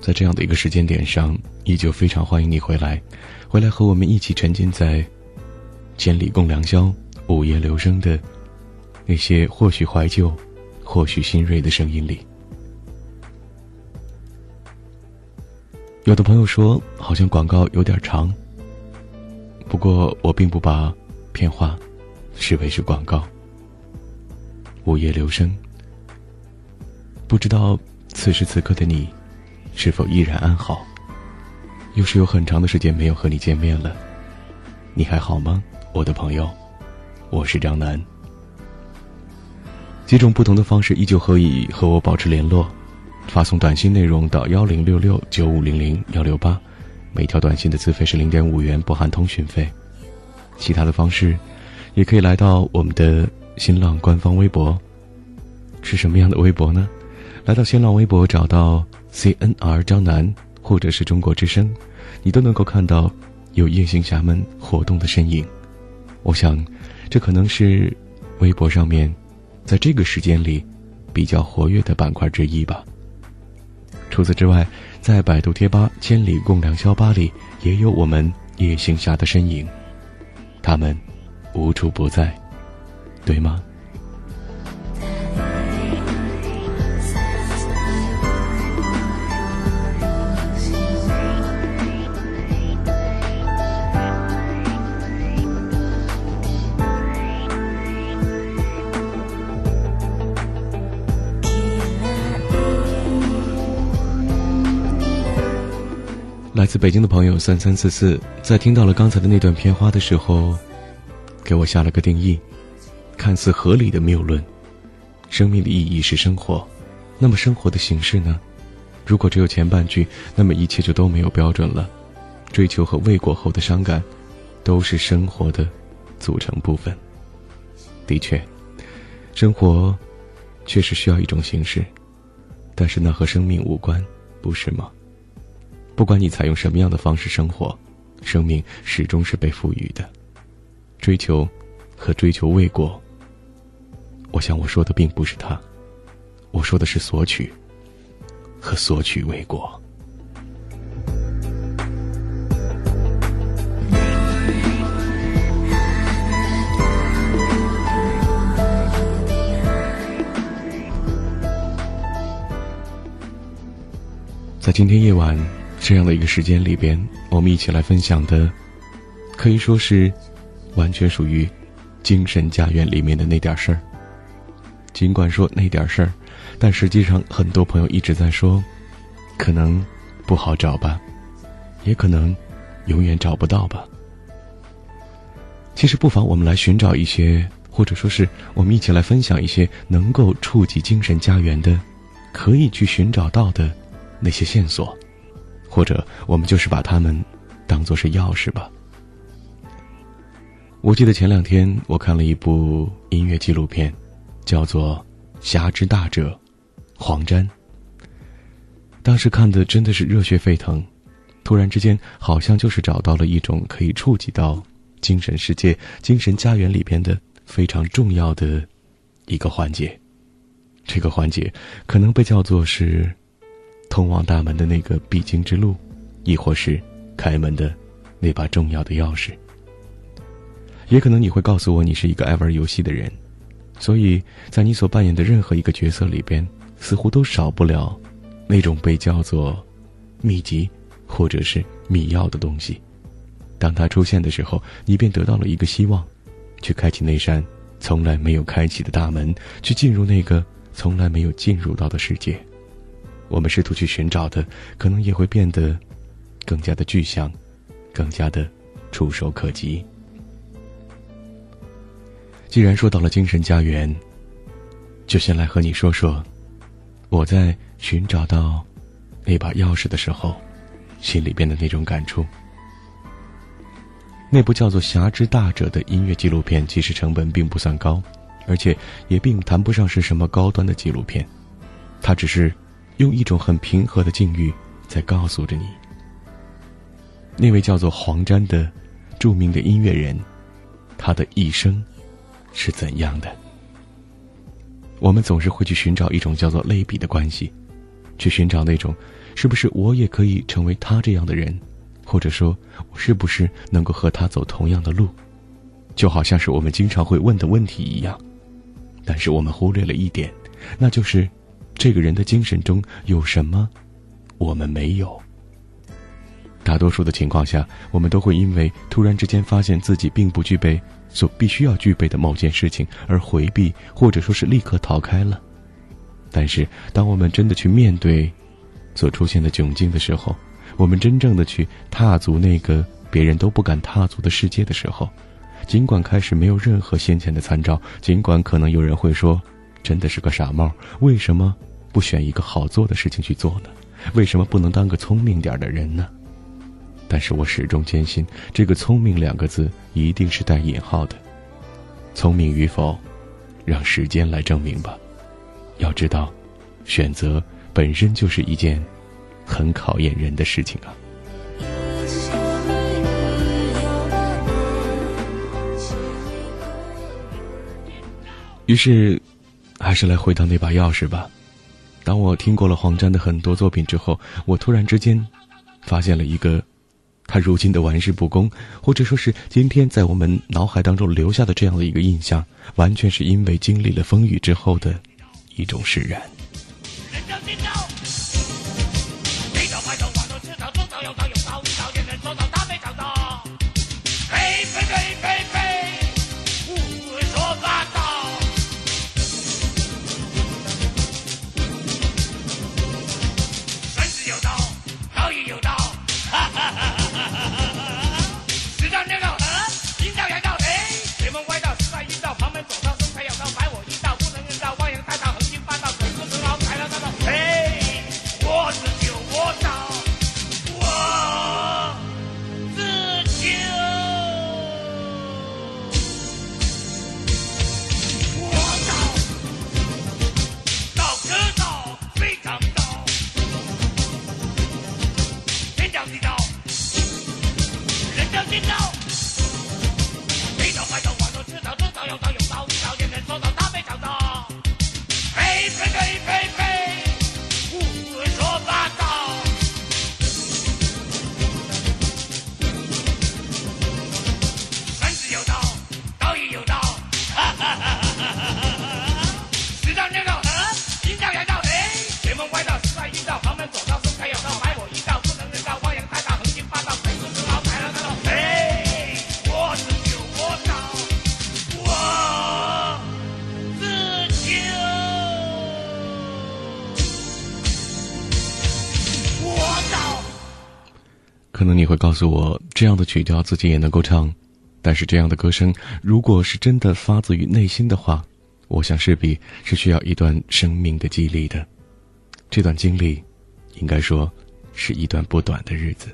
在这样的一个时间点上，依旧非常欢迎你回来，回来和我们一起沉浸在千里共良宵、午夜留声的那些或许怀旧、或许新锐的声音里。有的朋友说，好像广告有点长，不过我并不把片花视为是广告。午夜留声。不知道此时此刻的你，是否依然安好？又是有很长的时间没有和你见面了，你还好吗，我的朋友？我是张楠。几种不同的方式依旧可以和我保持联络，发送短信内容到幺零六六九五零零幺六八，每条短信的资费是零点五元，不含通讯费。其他的方式，也可以来到我们的新浪官方微博。是什么样的微博呢？来到新浪微博找到 CNR 张楠，或者是中国之声，你都能够看到有夜行侠们活动的身影。我想，这可能是微博上面在这个时间里比较活跃的板块之一吧。除此之外，在百度贴吧“千里共良宵吧”里也有我们夜行侠的身影，他们无处不在，对吗？自北京的朋友三三四四，在听到了刚才的那段片花的时候，给我下了个定义：看似合理的谬论。生命的意义是生活，那么生活的形式呢？如果只有前半句，那么一切就都没有标准了。追求和未果后的伤感，都是生活的组成部分。的确，生活确实需要一种形式，但是那和生命无关，不是吗？不管你采用什么样的方式生活，生命始终是被赋予的。追求和追求未果，我想我说的并不是他，我说的是索取和索取未果。在今天夜晚这样的一个时间里边，我们一起来分享的，可以说是完全属于精神家园里面的那点事儿。尽管说那点事儿，但实际上很多朋友一直在说，可能不好找吧，也可能永远找不到吧。其实不妨我们来寻找一些，或者说是我们一起来分享一些能够触及精神家园的，可以去寻找到的那些线索，或者我们就是把它们当做是钥匙吧。我记得前两天我看了一部音乐纪录片，叫做《侠之大者》，黄沾。当时看的真的是热血沸腾，突然之间好像就是找到了一种可以触及到精神世界、精神家园里边的非常重要的一个环节。这个环节可能被叫做是通往大门的那个必经之路，亦或是开门的那把重要的钥匙。也可能你会告诉我，你是一个爱玩游戏的人，所以在你所扮演的任何一个角色里边，似乎都少不了那种被叫做秘籍或者是密钥的东西。当它出现的时候，你便得到了一个希望，去开启那扇从来没有开启的大门，去进入那个从来没有进入到的世界。我们试图去寻找的，可能也会变得更加的具象，更加的触手可及。既然说到了精神家园，就先来和你说说，我在寻找到那把钥匙的时候，心里边的那种感触。那部叫做《侠之大者》的音乐纪录片，其实成本并不算高，而且也并谈不上是什么高端的纪录片，它只是用一种很平和的境遇，在告诉着你，那位叫做黄沾的著名的音乐人，他的一生。是怎样的？我们总是会去寻找一种叫做类比的关系，去寻找那种，是不是我也可以成为他这样的人，或者说，我是不是能够和他走同样的路？就好像是我们经常会问的问题一样。但是我们忽略了一点，那就是这个人的精神中有什么，我们没有。大多数的情况下，我们都会因为突然之间发现自己并不具备。所必须要具备的某件事情而回避，或者说是立刻逃开了。但是，当我们真的去面对所出现的窘境的时候，我们真正的去踏足那个别人都不敢踏足的世界的时候，尽管开始没有任何先前的参照，尽管可能有人会说，真的是个傻帽，为什么不选一个好做的事情去做呢？为什么不能当个聪明点的人呢？但是我始终坚信，这个“聪明”两个字一定是带引号的。聪明与否，让时间来证明吧。要知道，选择本身就是一件很考验人的事情啊。于是，还是来回到那把钥匙吧。当我听过了黄沾的很多作品之后，我突然之间发现了一个。他如今的玩世不恭，或者说是今天在我们脑海当中留下的这样的一个印象，完全是因为经历了风雨之后的一种释然。告诉我，这样的曲调自己也能够唱，但是这样的歌声，如果是真的发自于内心的话，我想势必是需要一段生命的经历的。这段经历，应该说是一段不短的日子。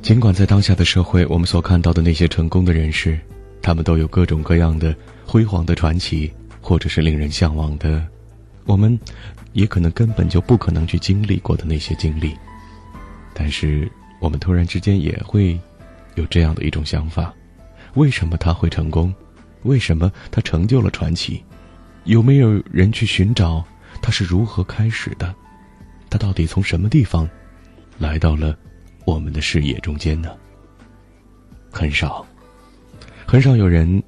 尽管在当下的社会，我们所看到的那些成功的人士，他们都有各种各样的辉煌的传奇，或者是令人向往的，我们也可能根本就不可能去经历过的那些经历。但是，我们突然之间也会有这样的一种想法：为什么他会成功？为什么他成就了传奇？有没有人去寻找他是如何开始的？他到底从什么地方来到了我们的视野中间呢？很少，很少有人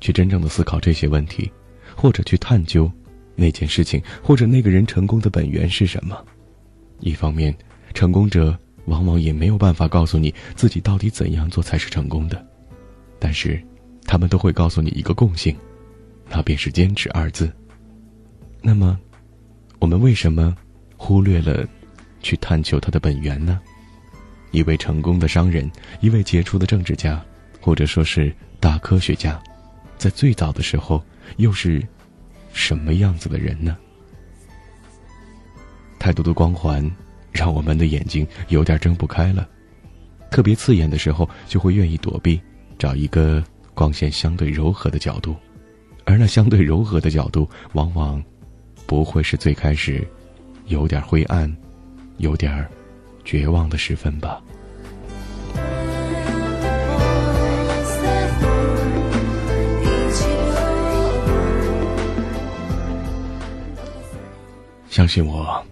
去真正的思考这些问题，或者去探究那件事情或者那个人成功的本源是什么。一方面，成功者往往也没有办法告诉你自己到底怎样做才是成功的，但是他们都会告诉你一个共性，那便是“坚持”二字。那么，我们为什么忽略了去探求它的本源呢？一位成功的商人，一位杰出的政治家，或者说是大科学家，在最早的时候又是什么样子的人呢？太多的光环，让我们的眼睛有点睁不开了。特别刺眼的时候，就会愿意躲避，找一个光线相对柔和的角度，而那相对柔和的角度，往往不会是最开始有点灰暗、有点绝望的时分吧。相信我，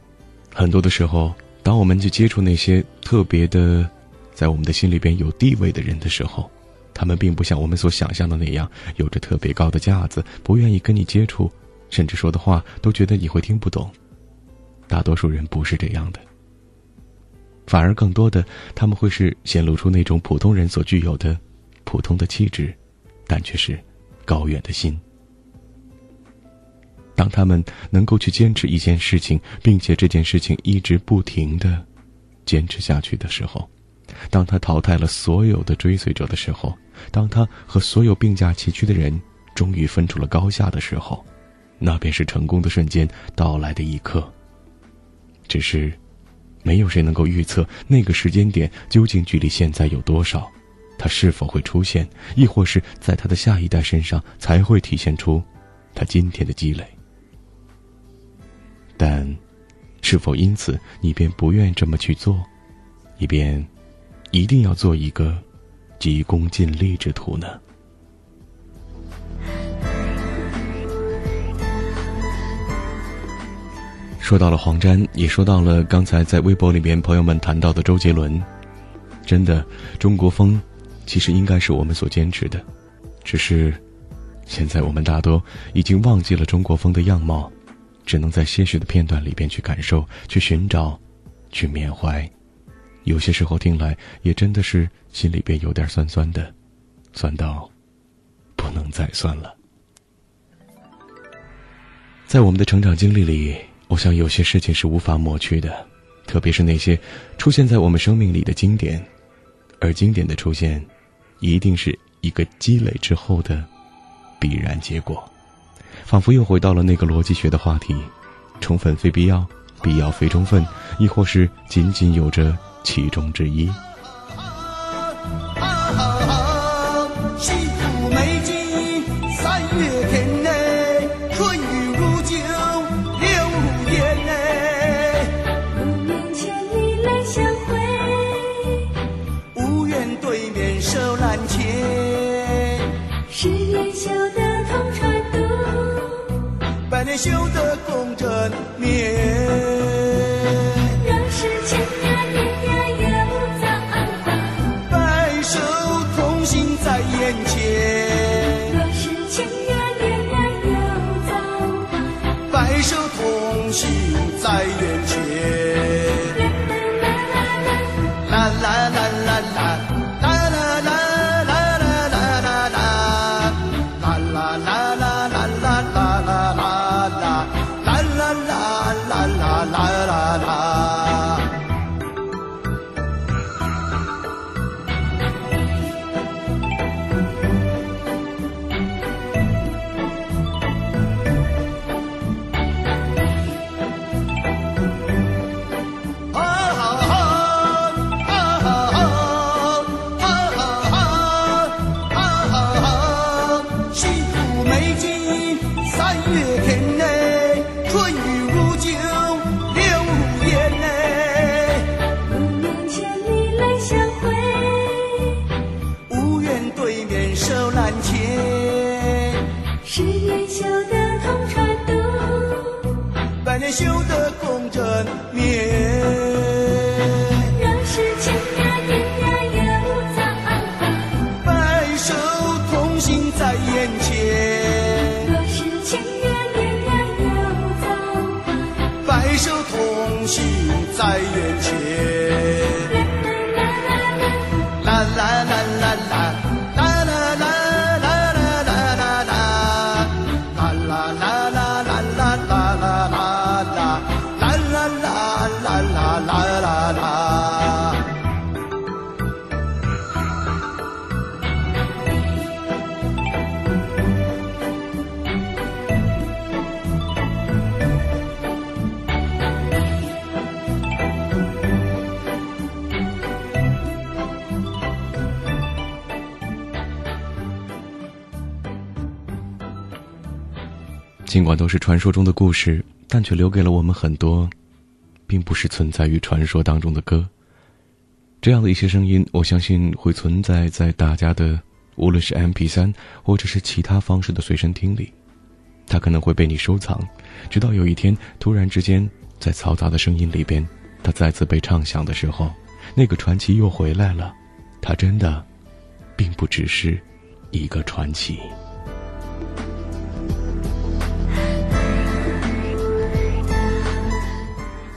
很多的时候，当我们去接触那些特别的，在我们的心里边有地位的人的时候，他们并不像我们所想象的那样，有着特别高的架子，不愿意跟你接触，甚至说的话都觉得你会听不懂。大多数人不是这样的，反而更多的他们会是显露出那种普通人所具有的普通的气质，但却是高远的心。当他们能够去坚持一件事情，并且这件事情一直不停的坚持下去的时候，当他淘汰了所有的追随者的时候，当他和所有并驾齐驱的人终于分出了高下的时候，那便是成功的瞬间到来的一刻。只是，没有谁能够预测那个时间点究竟距离现在有多少，他是否会出现，亦或是在他的下一代身上才会体现出他今天的积累。但，是否因此你便不愿这么去做，你便一定要做一个急功近利之徒呢？说到了黄沾，也说到了刚才在微博里面朋友们谈到的周杰伦。真的，中国风其实应该是我们所坚持的，只是现在我们大多已经忘记了中国风的样貌。只能在些许的片段里边去感受、去寻找、去缅怀，有些时候听来也真的是心里边有点酸酸的，酸到不能再酸了。在我们的成长经历里，我想有些事情是无法抹去的，特别是那些出现在我们生命里的经典，而经典的出现，一定是一个积累之后的必然结果。仿佛又回到了那个逻辑学的话题：充分非必要，必要非充分，亦或是仅仅有着其中之一。羞得红尘灭。都是传说中的故事，但却留给了我们很多，并不是存在于传说当中的歌。这样的一些声音，我相信会存在在大家的，无论是 MP 3或者是其他方式的随身听里，它可能会被你收藏，直到有一天突然之间，在嘈杂的声音里边，它再次被唱响的时候，那个传奇又回来了。它真的，并不只是一个传奇。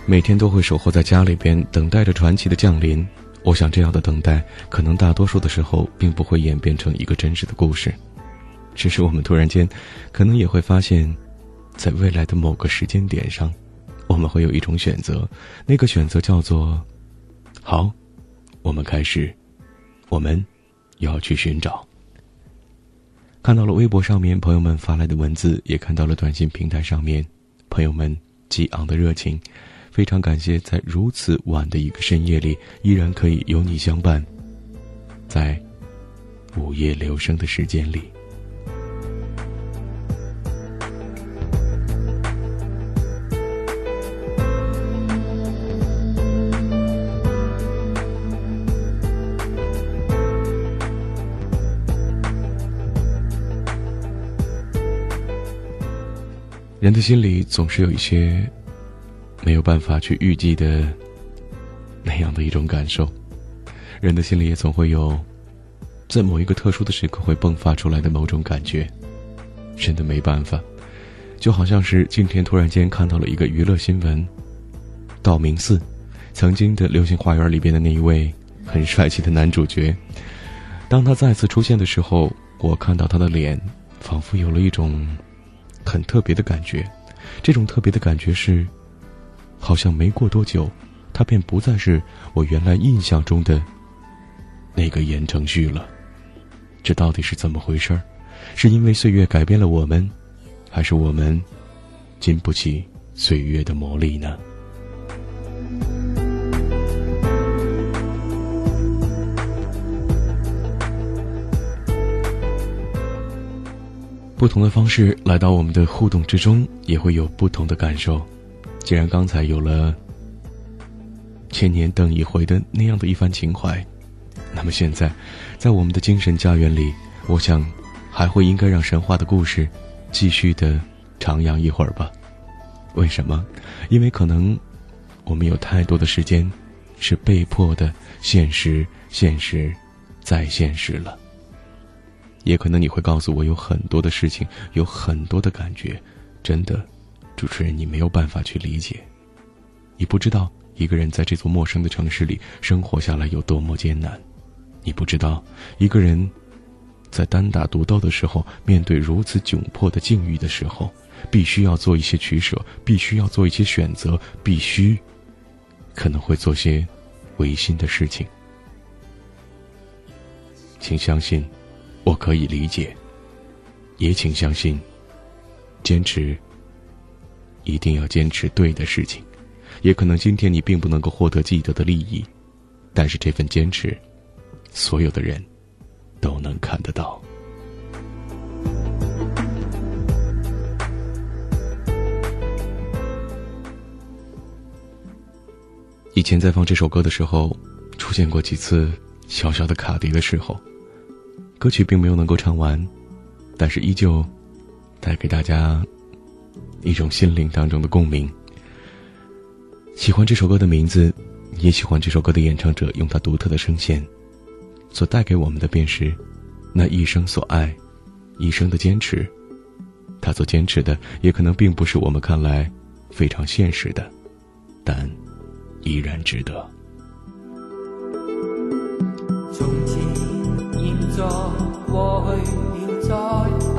每天都会守候在家里边，等待着传奇的降临。我想，这样的等待，可能大多数的时候，并不会演变成一个真实的故事。只是我们突然间，可能也会发现，在未来的某个时间点上，我们会有一种选择，那个选择叫做：好，我们开始，我们要去寻找。看到了微博上面朋友们发来的文字，也看到了短信平台上面朋友们激昂的热情。非常感谢，在如此晚的一个深夜里，依然可以有你相伴，在午夜留声的时间里。人的心里总是有一些。没有办法去预计的那样的一种感受，人的心里也总会有，在某一个特殊的时刻会迸发出来的某种感觉，真的没办法，就好像是今天突然间看到了一个娱乐新闻，道明寺，曾经的《流星花园》里边的那一位很帅气的男主角，当他再次出现的时候，我看到他的脸，仿佛有了一种很特别的感觉，这种特别的感觉是。好像没过多久，他便不再是我原来印象中的那个言承旭了。这到底是怎么回事儿？是因为岁月改变了我们，还是我们经不起岁月的磨砺呢？不同的方式来到我们的互动之中，也会有不同的感受。既然刚才有了千年等一回的那样的一番情怀，那么现在，在我们的精神家园里，我想还会应该让神话的故事继续的徜徉一会儿吧。为什么？因为可能我们有太多的时间是被迫的现实，现实再现实了。也可能你会告诉我，有很多的事情，有很多的感觉，真的。主持人，你没有办法去理解，你不知道一个人在这座陌生的城市里生活下来有多么艰难，你不知道一个人在单打独斗的时候，面对如此窘迫的境遇的时候，必须要做一些取舍，必须要做一些选择，必须可能会做些违心的事情。请相信，我可以理解，也请相信，坚持。一定要坚持对的事情，也可能今天你并不能够获得既得的利益，但是这份坚持，所有的人都能看得到。以前在放这首歌的时候，出现过几次小小的卡碟的时候，歌曲并没有能够唱完，但是依旧带给大家。一种心灵当中的共鸣，喜欢这首歌的名字，也喜欢这首歌的演唱者用他独特的声线，所带给我们的便是那一生所爱，一生的坚持。他所坚持的，也可能并不是我们看来非常现实的，但依然值得。從前、在、過去了，再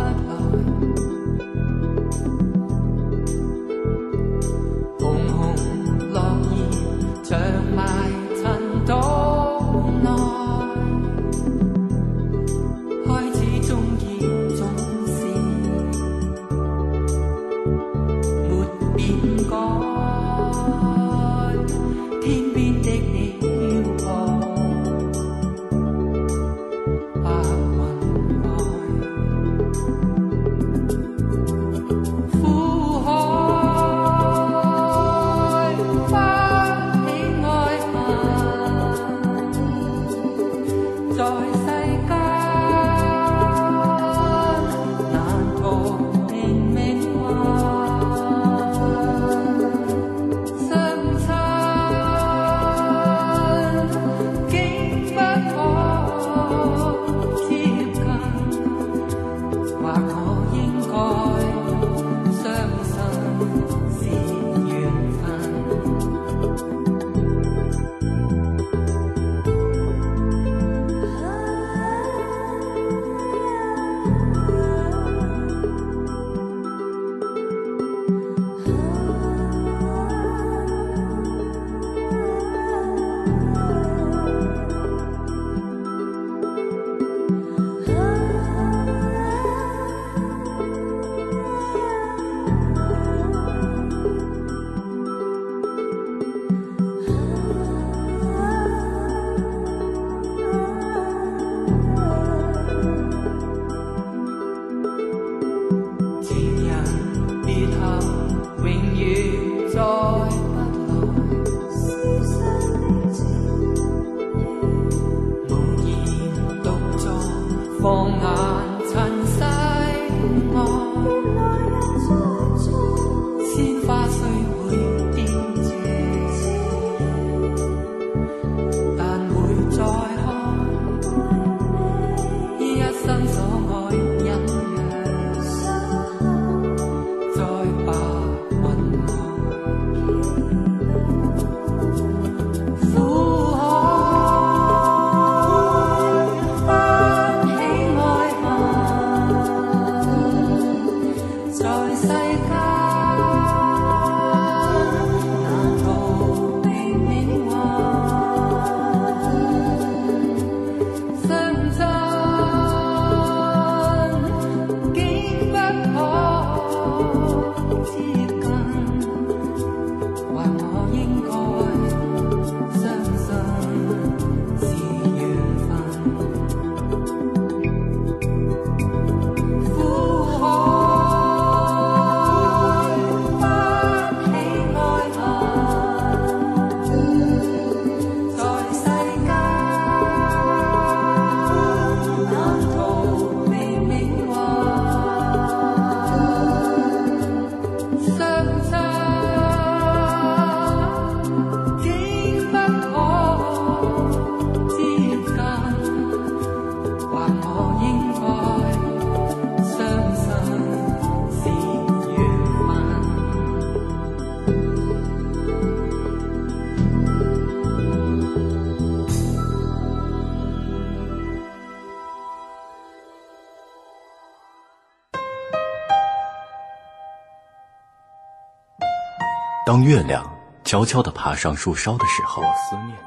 当月亮悄悄地爬上树梢的时候，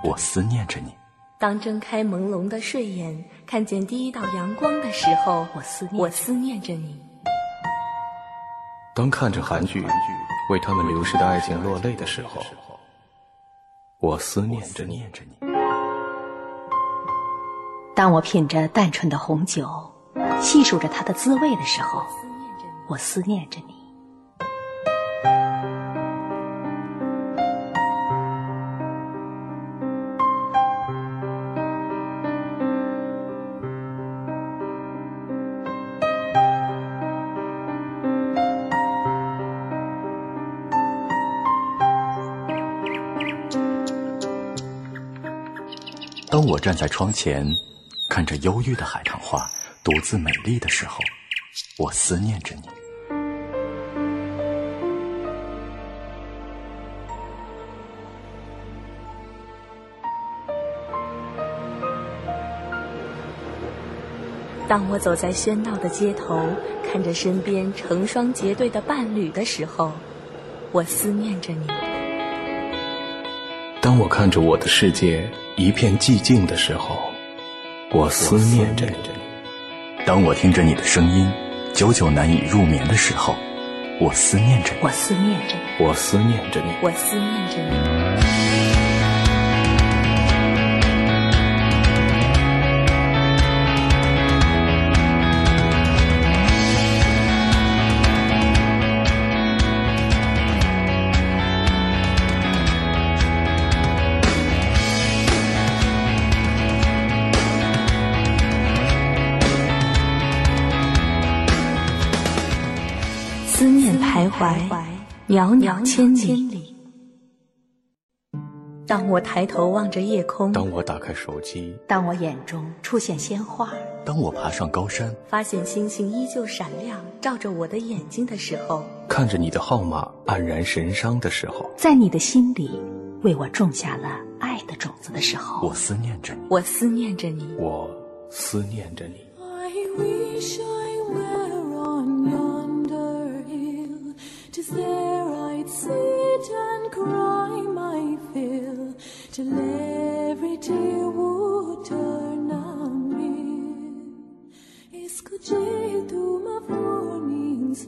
我思念着你。当睁开朦胧的睡眼，看见第一道阳光的时候，我思念我思念着你。当看着韩剧为他们流逝的爱情落泪的时候，我思念着你。当我品着淡醇的红酒，细数着它的滋味的时候，我思念着你。站在窗前，看着忧郁的海棠花独自美丽的时候，我思念着你。当我走在喧闹的街头，看着身边成双结对的伴侣的时候，我思念着你。当我看着我的世界一片寂静的时候，我思念着你。当我听着你的声音，久久难以入眠的时候，我思念着你。我思念着你，我思念着你。我思念着你。袅袅千里。当我抬头望着夜空，当我打开手机，当我眼中出现鲜花，当我爬上高山，发现星星依旧闪亮，照着我的眼睛的时候，看着你的号码黯然神伤的时候，在你的心里为我种下了爱的种子的时候，我思念着你。我思念着你。我思念着你。I wish I were on yonder hill. there I'd sit and cry my fill, till every tear would turn a mill. Escogido uma fornings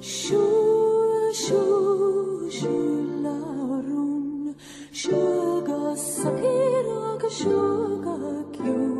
Shul, shul, shularun, shuga sakira, shuga kyun,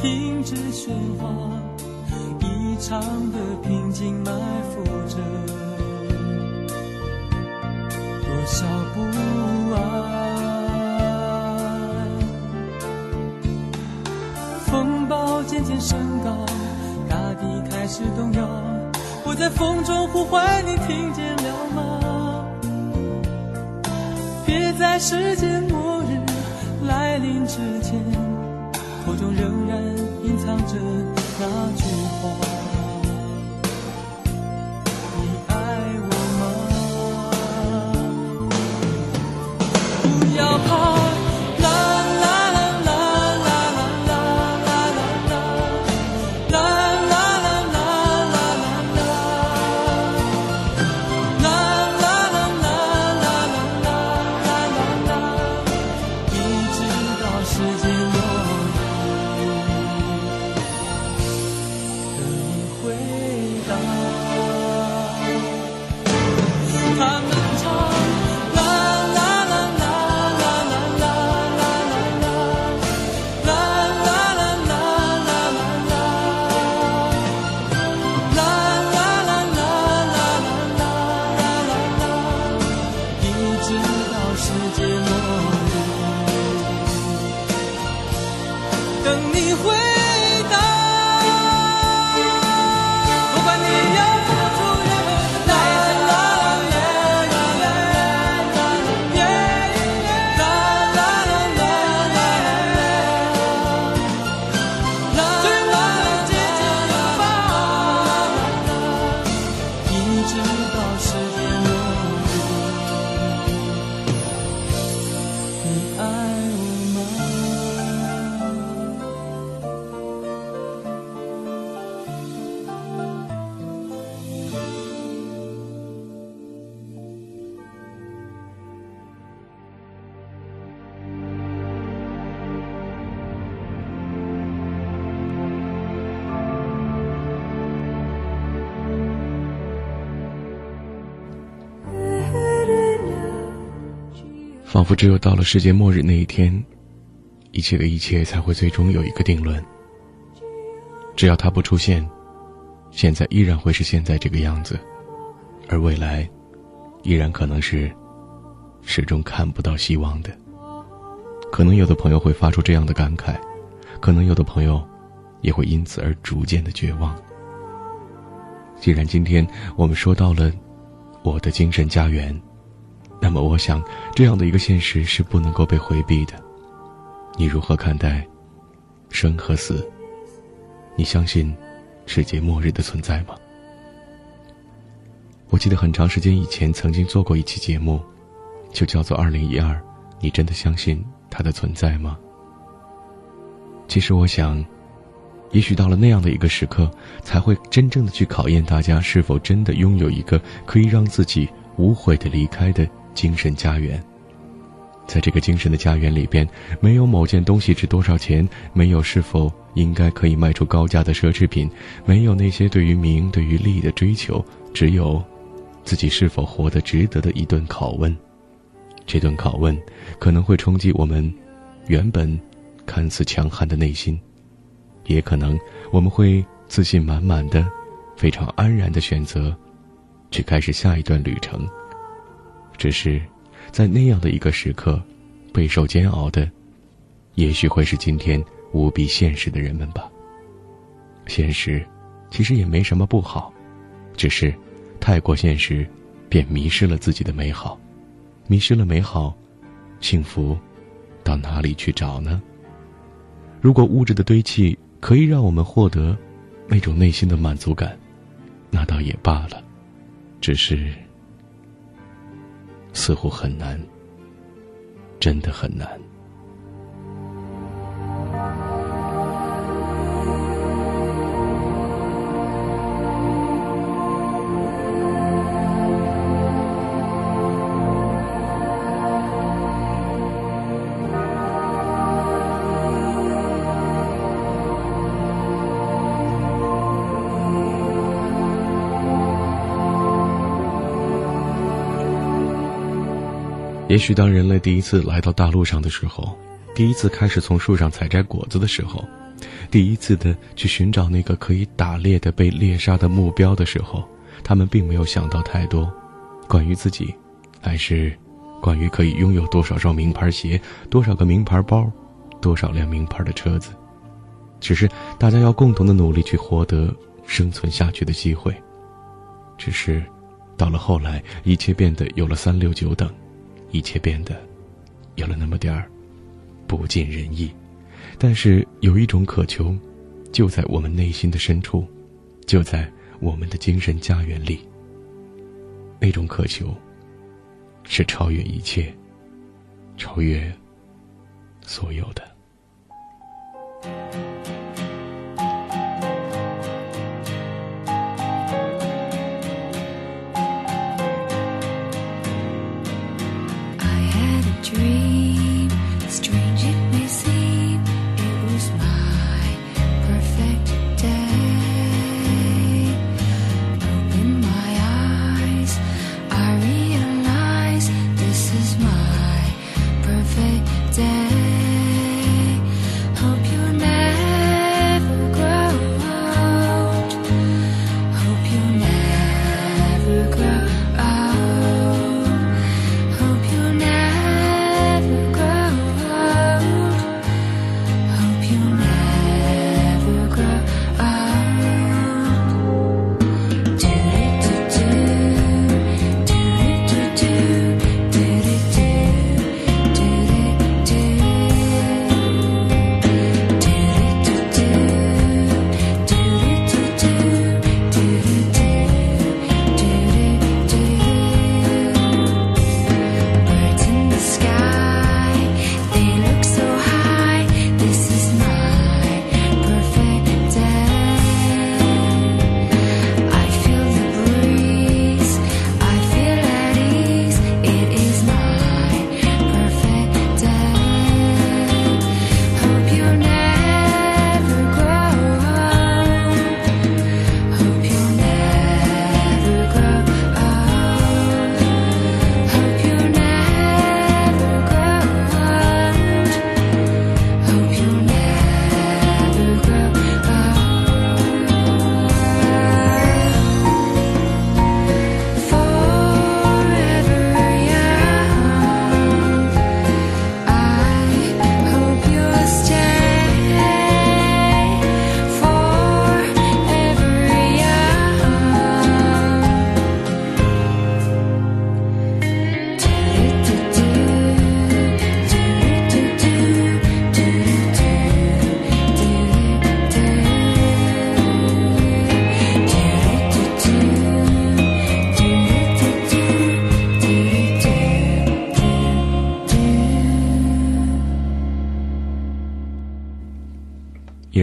停止喧哗，异常的平静埋伏着多少不安。风暴渐渐升高，大地开始动摇。我在风中呼唤你，听见了吗？别在世界末日来临之前，仍然隐藏着那句话：仿佛只有到了世界末日那一天，一切的一切才会最终有一个定论。只要他不出现，现在依然会是现在这个样子，而未来，依然可能是始终看不到希望的。可能有的朋友会发出这样的感慨，可能有的朋友也会因此而逐渐的绝望。既然今天我们说到了我的精神家园。那么，我想这样的一个现实是不能够被回避的。你如何看待生和死？你相信世界末日的存在吗？我记得很长时间以前曾经做过一期节目，就叫做《二零一二》，你真的相信它的存在吗？其实，我想，也许到了那样的一个时刻，才会真正的去考验大家是否真的拥有一个可以让自己无悔的离开的。精神家园，在这个精神的家园里边，没有某件东西值多少钱，没有是否应该可以卖出高价的奢侈品，没有那些对于名、对于利的追求，只有自己是否活得值得的一顿拷问。这顿拷问可能会冲击我们原本看似强悍的内心，也可能我们会自信满满的、非常安然的选择去开始下一段旅程。只是，在那样的一个时刻，备受煎熬的，也许会是今天无比现实的人们吧。现实，其实也没什么不好，只是太过现实，便迷失了自己的美好，迷失了美好，幸福，到哪里去找呢？如果物质的堆砌可以让我们获得那种内心的满足感，那倒也罢了，只是。似乎很难，真的很难。也许当人类第一次来到大陆上的时候，第一次开始从树上采摘果子的时候，第一次的去寻找那个可以打猎的被猎杀的目标的时候，他们并没有想到太多，关于自己，还是关于可以拥有多少双名牌鞋、多少个名牌包、多少辆名牌的车子。只是大家要共同的努力去获得生存下去的机会。只是，到了后来，一切变得有了三六九等，一切变得有了那么点儿不尽人意。但是有一种渴求，就在我们内心的深处，就在我们的精神家园里。那种渴求，是超越一切，超越所有的。Dream,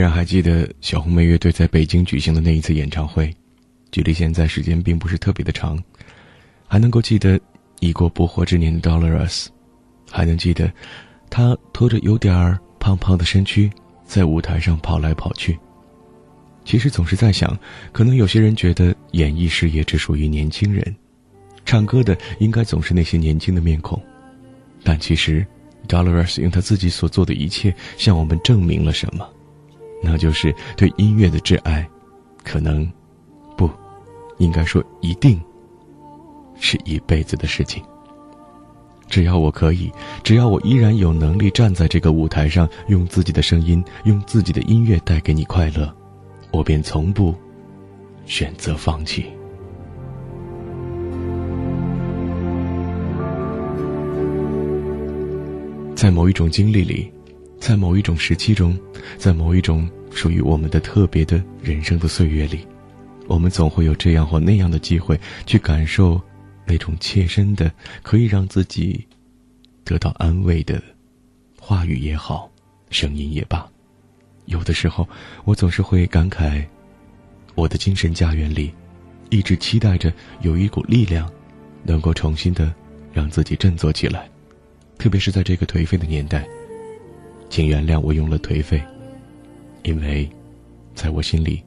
然还记得小红莓乐队在北京举行的那一次演唱会，距离现在时间并不是特别的长，还能够记得已过不惑之年的 Dolores，还能记得他拖着有点儿胖胖的身躯在舞台上跑来跑去。其实总是在想，可能有些人觉得演艺事业只属于年轻人，唱歌的应该总是那些年轻的面孔，但其实 Dolores 用他自己所做的一切向我们证明了什么？那就是对音乐的挚爱，可能不，应该说一定是一辈子的事情。只要我可以，只要我依然有能力站在这个舞台上，用自己的声音，用自己的音乐带给你快乐，我便从不选择放弃。在某一种经历里，在某一种时期中，在某一种属于我们的特别的人生的岁月里，我们总会有这样或那样的机会去感受那种切身的，可以让自己得到安慰的话语也好，声音也罢。有的时候，我总是会感慨，我的精神家园里，一直期待着有一股力量，能够重新的让自己振作起来。特别是在这个颓废的年代，请原谅我用了颓废，因为，在我心里，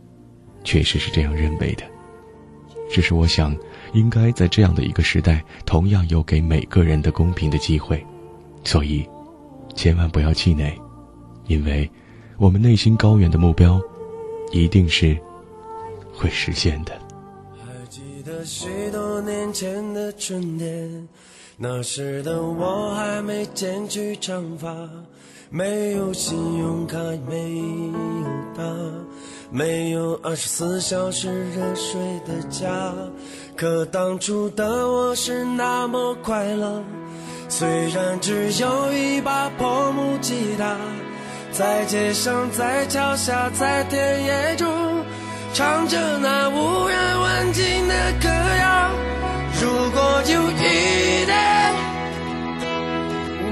确实是这样认为的。只是我想，应该在这样的一个时代，同样有给每个人的公平的机会，所以，千万不要气馁，因为，我们内心高远的目标，一定是会实现的。还记得许多年前的春天，那时的我还没剪去长发，没有信用卡，没有他，没有二十四小时热水的家。可当初的我是那么快乐，虽然只有一把破木吉他，在街上，在桥下，在田野中。唱着那无人问津的歌谣。如果有一天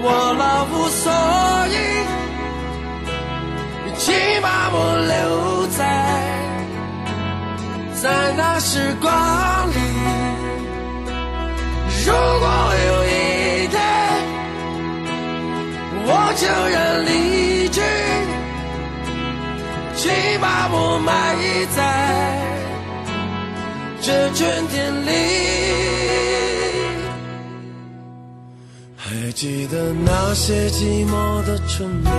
我老无所依，请把我留在在那时光里。如果有一天我悄然离去。请把我埋在这春天里。还记得那些寂寞的春天，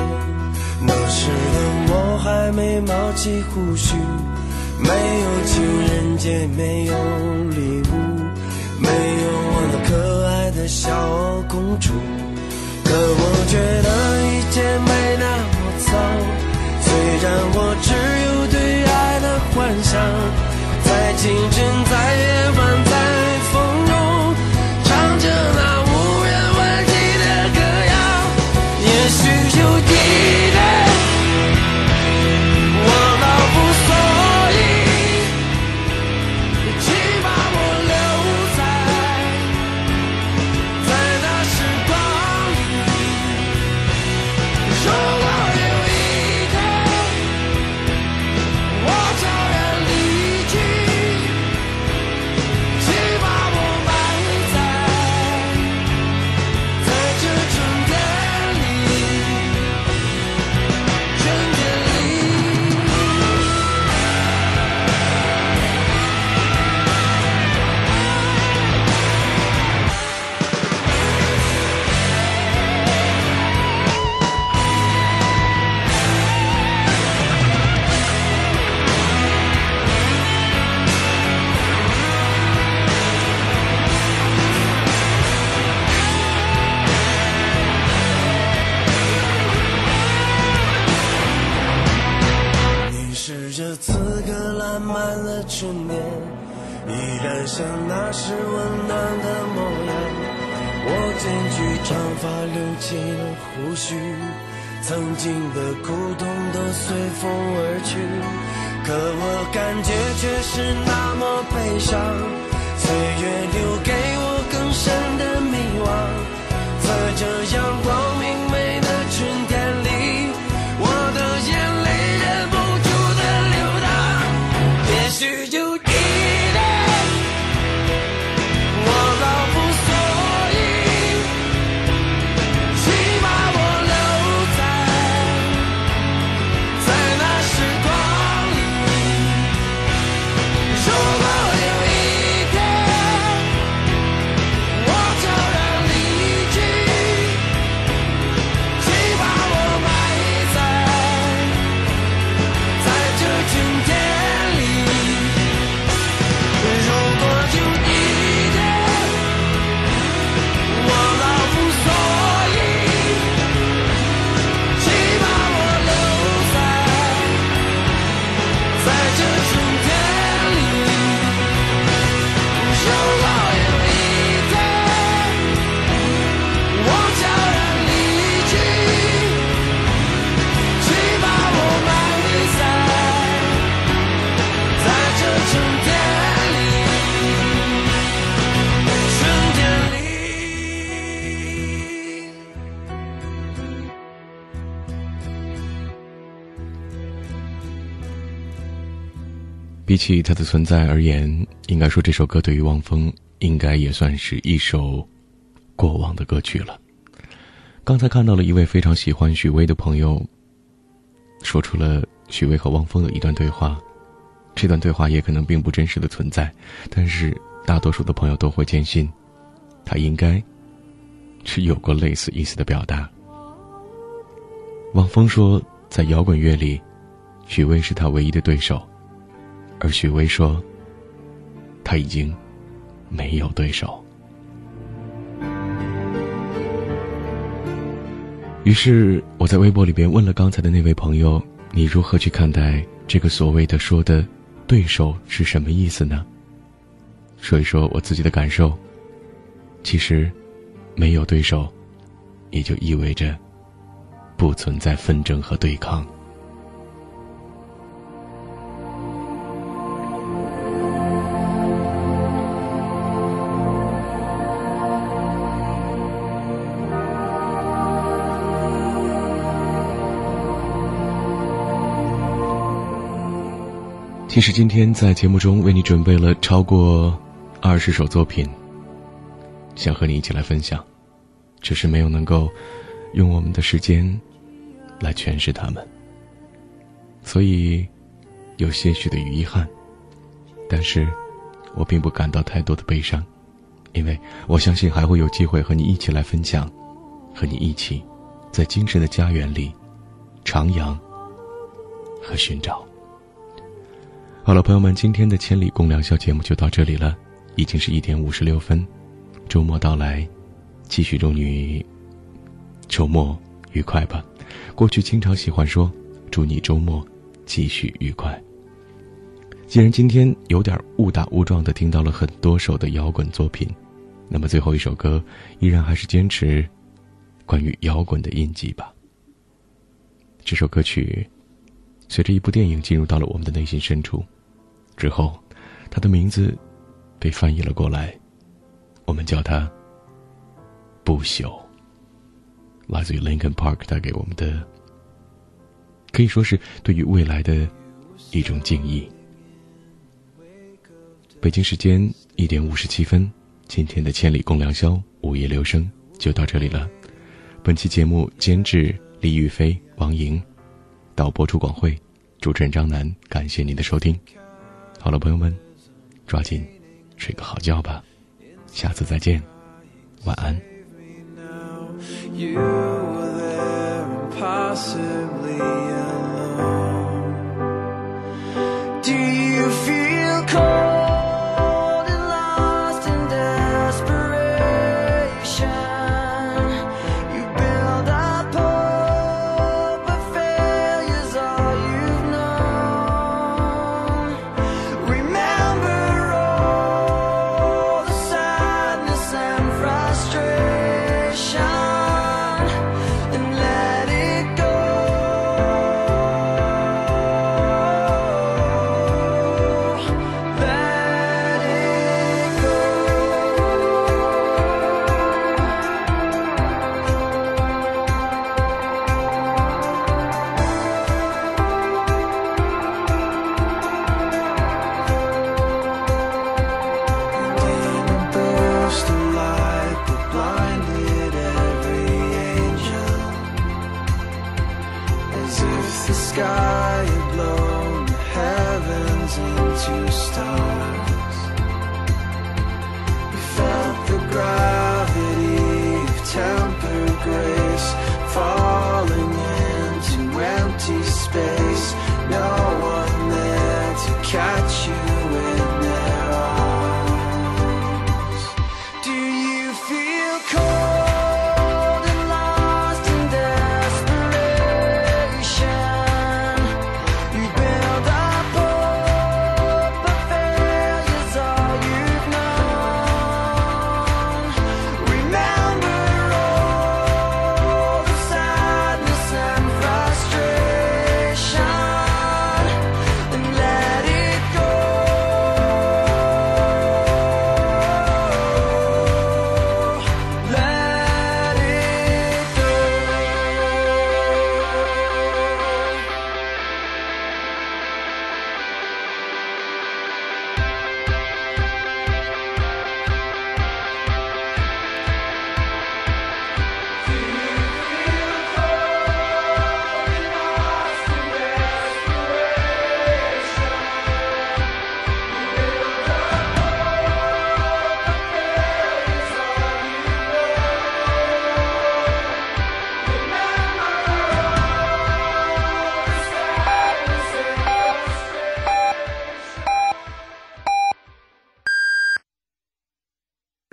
那时的我还没冒起胡须，没有情人节，没有礼物，没有我那可爱的小公主。可我觉得一切没那么糟。虽然我只有对爱的幻想，在清晨，在夜晚，在了春天，依然像那时温暖的模样。我剪去长发，留起了胡须，曾经的苦痛都随风而去。可我感觉却是那么悲伤，岁月留给我更深的迷惘。在这阳光明淌。也比起它的存在而言，应该说这首歌对于汪峰应该也算是一首过往的歌曲了。刚才看到了一位非常喜欢许巍的朋友，说出了许巍和汪峰的一段对话，这段对话也可能并不真实的存在，但是大多数的朋友都会坚信，他应该是有过类似意思的表达。汪峰说，在摇滚乐里，许巍是他唯一的对手，而许巍说，他已经没有对手。于是我在微博里边问了刚才的那位朋友：“你如何去看待这个所谓的说的对手是什么意思呢？”说一说我自己的感受。其实，没有对手，也就意味着不存在纷争和对抗。其实今天在节目中为你准备了超过二十首作品，想和你一起来分享，只是没有能够用我们的时间来诠释它们，所以有些许的遗憾。但是，我并不感到太多的悲伤，因为我相信还会有机会和你一起来分享，和你一起在精神的家园里徜徉和寻找。好了，朋友们，今天的《千里共良宵》节目就到这里了，已经是一点五十六分，周末到来，继续祝你周末愉快吧。过去经常喜欢说祝你周末继续愉快。既然今天有点误打误撞的听到了很多首的摇滚作品，那么最后一首歌依然还是坚持关于摇滚的印记吧。这首歌曲随着一部电影进入到了我们的内心深处。之后，他的名字被翻译了过来，我们叫他“不朽”。来自于 Linkin Park 带给我们的，可以说是对于未来的一种敬意。北京时间一点五十七分，今天的《千里共良宵》午夜留声就到这里了。本期节目监制李玉飞、王莹，导播朱广慧，主持人张楠。感谢您的收听。好了，朋友们，抓紧睡个好觉吧，下次再见，晚安。You were there impossibly alone. Do you feel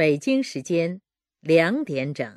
北京时间两点整。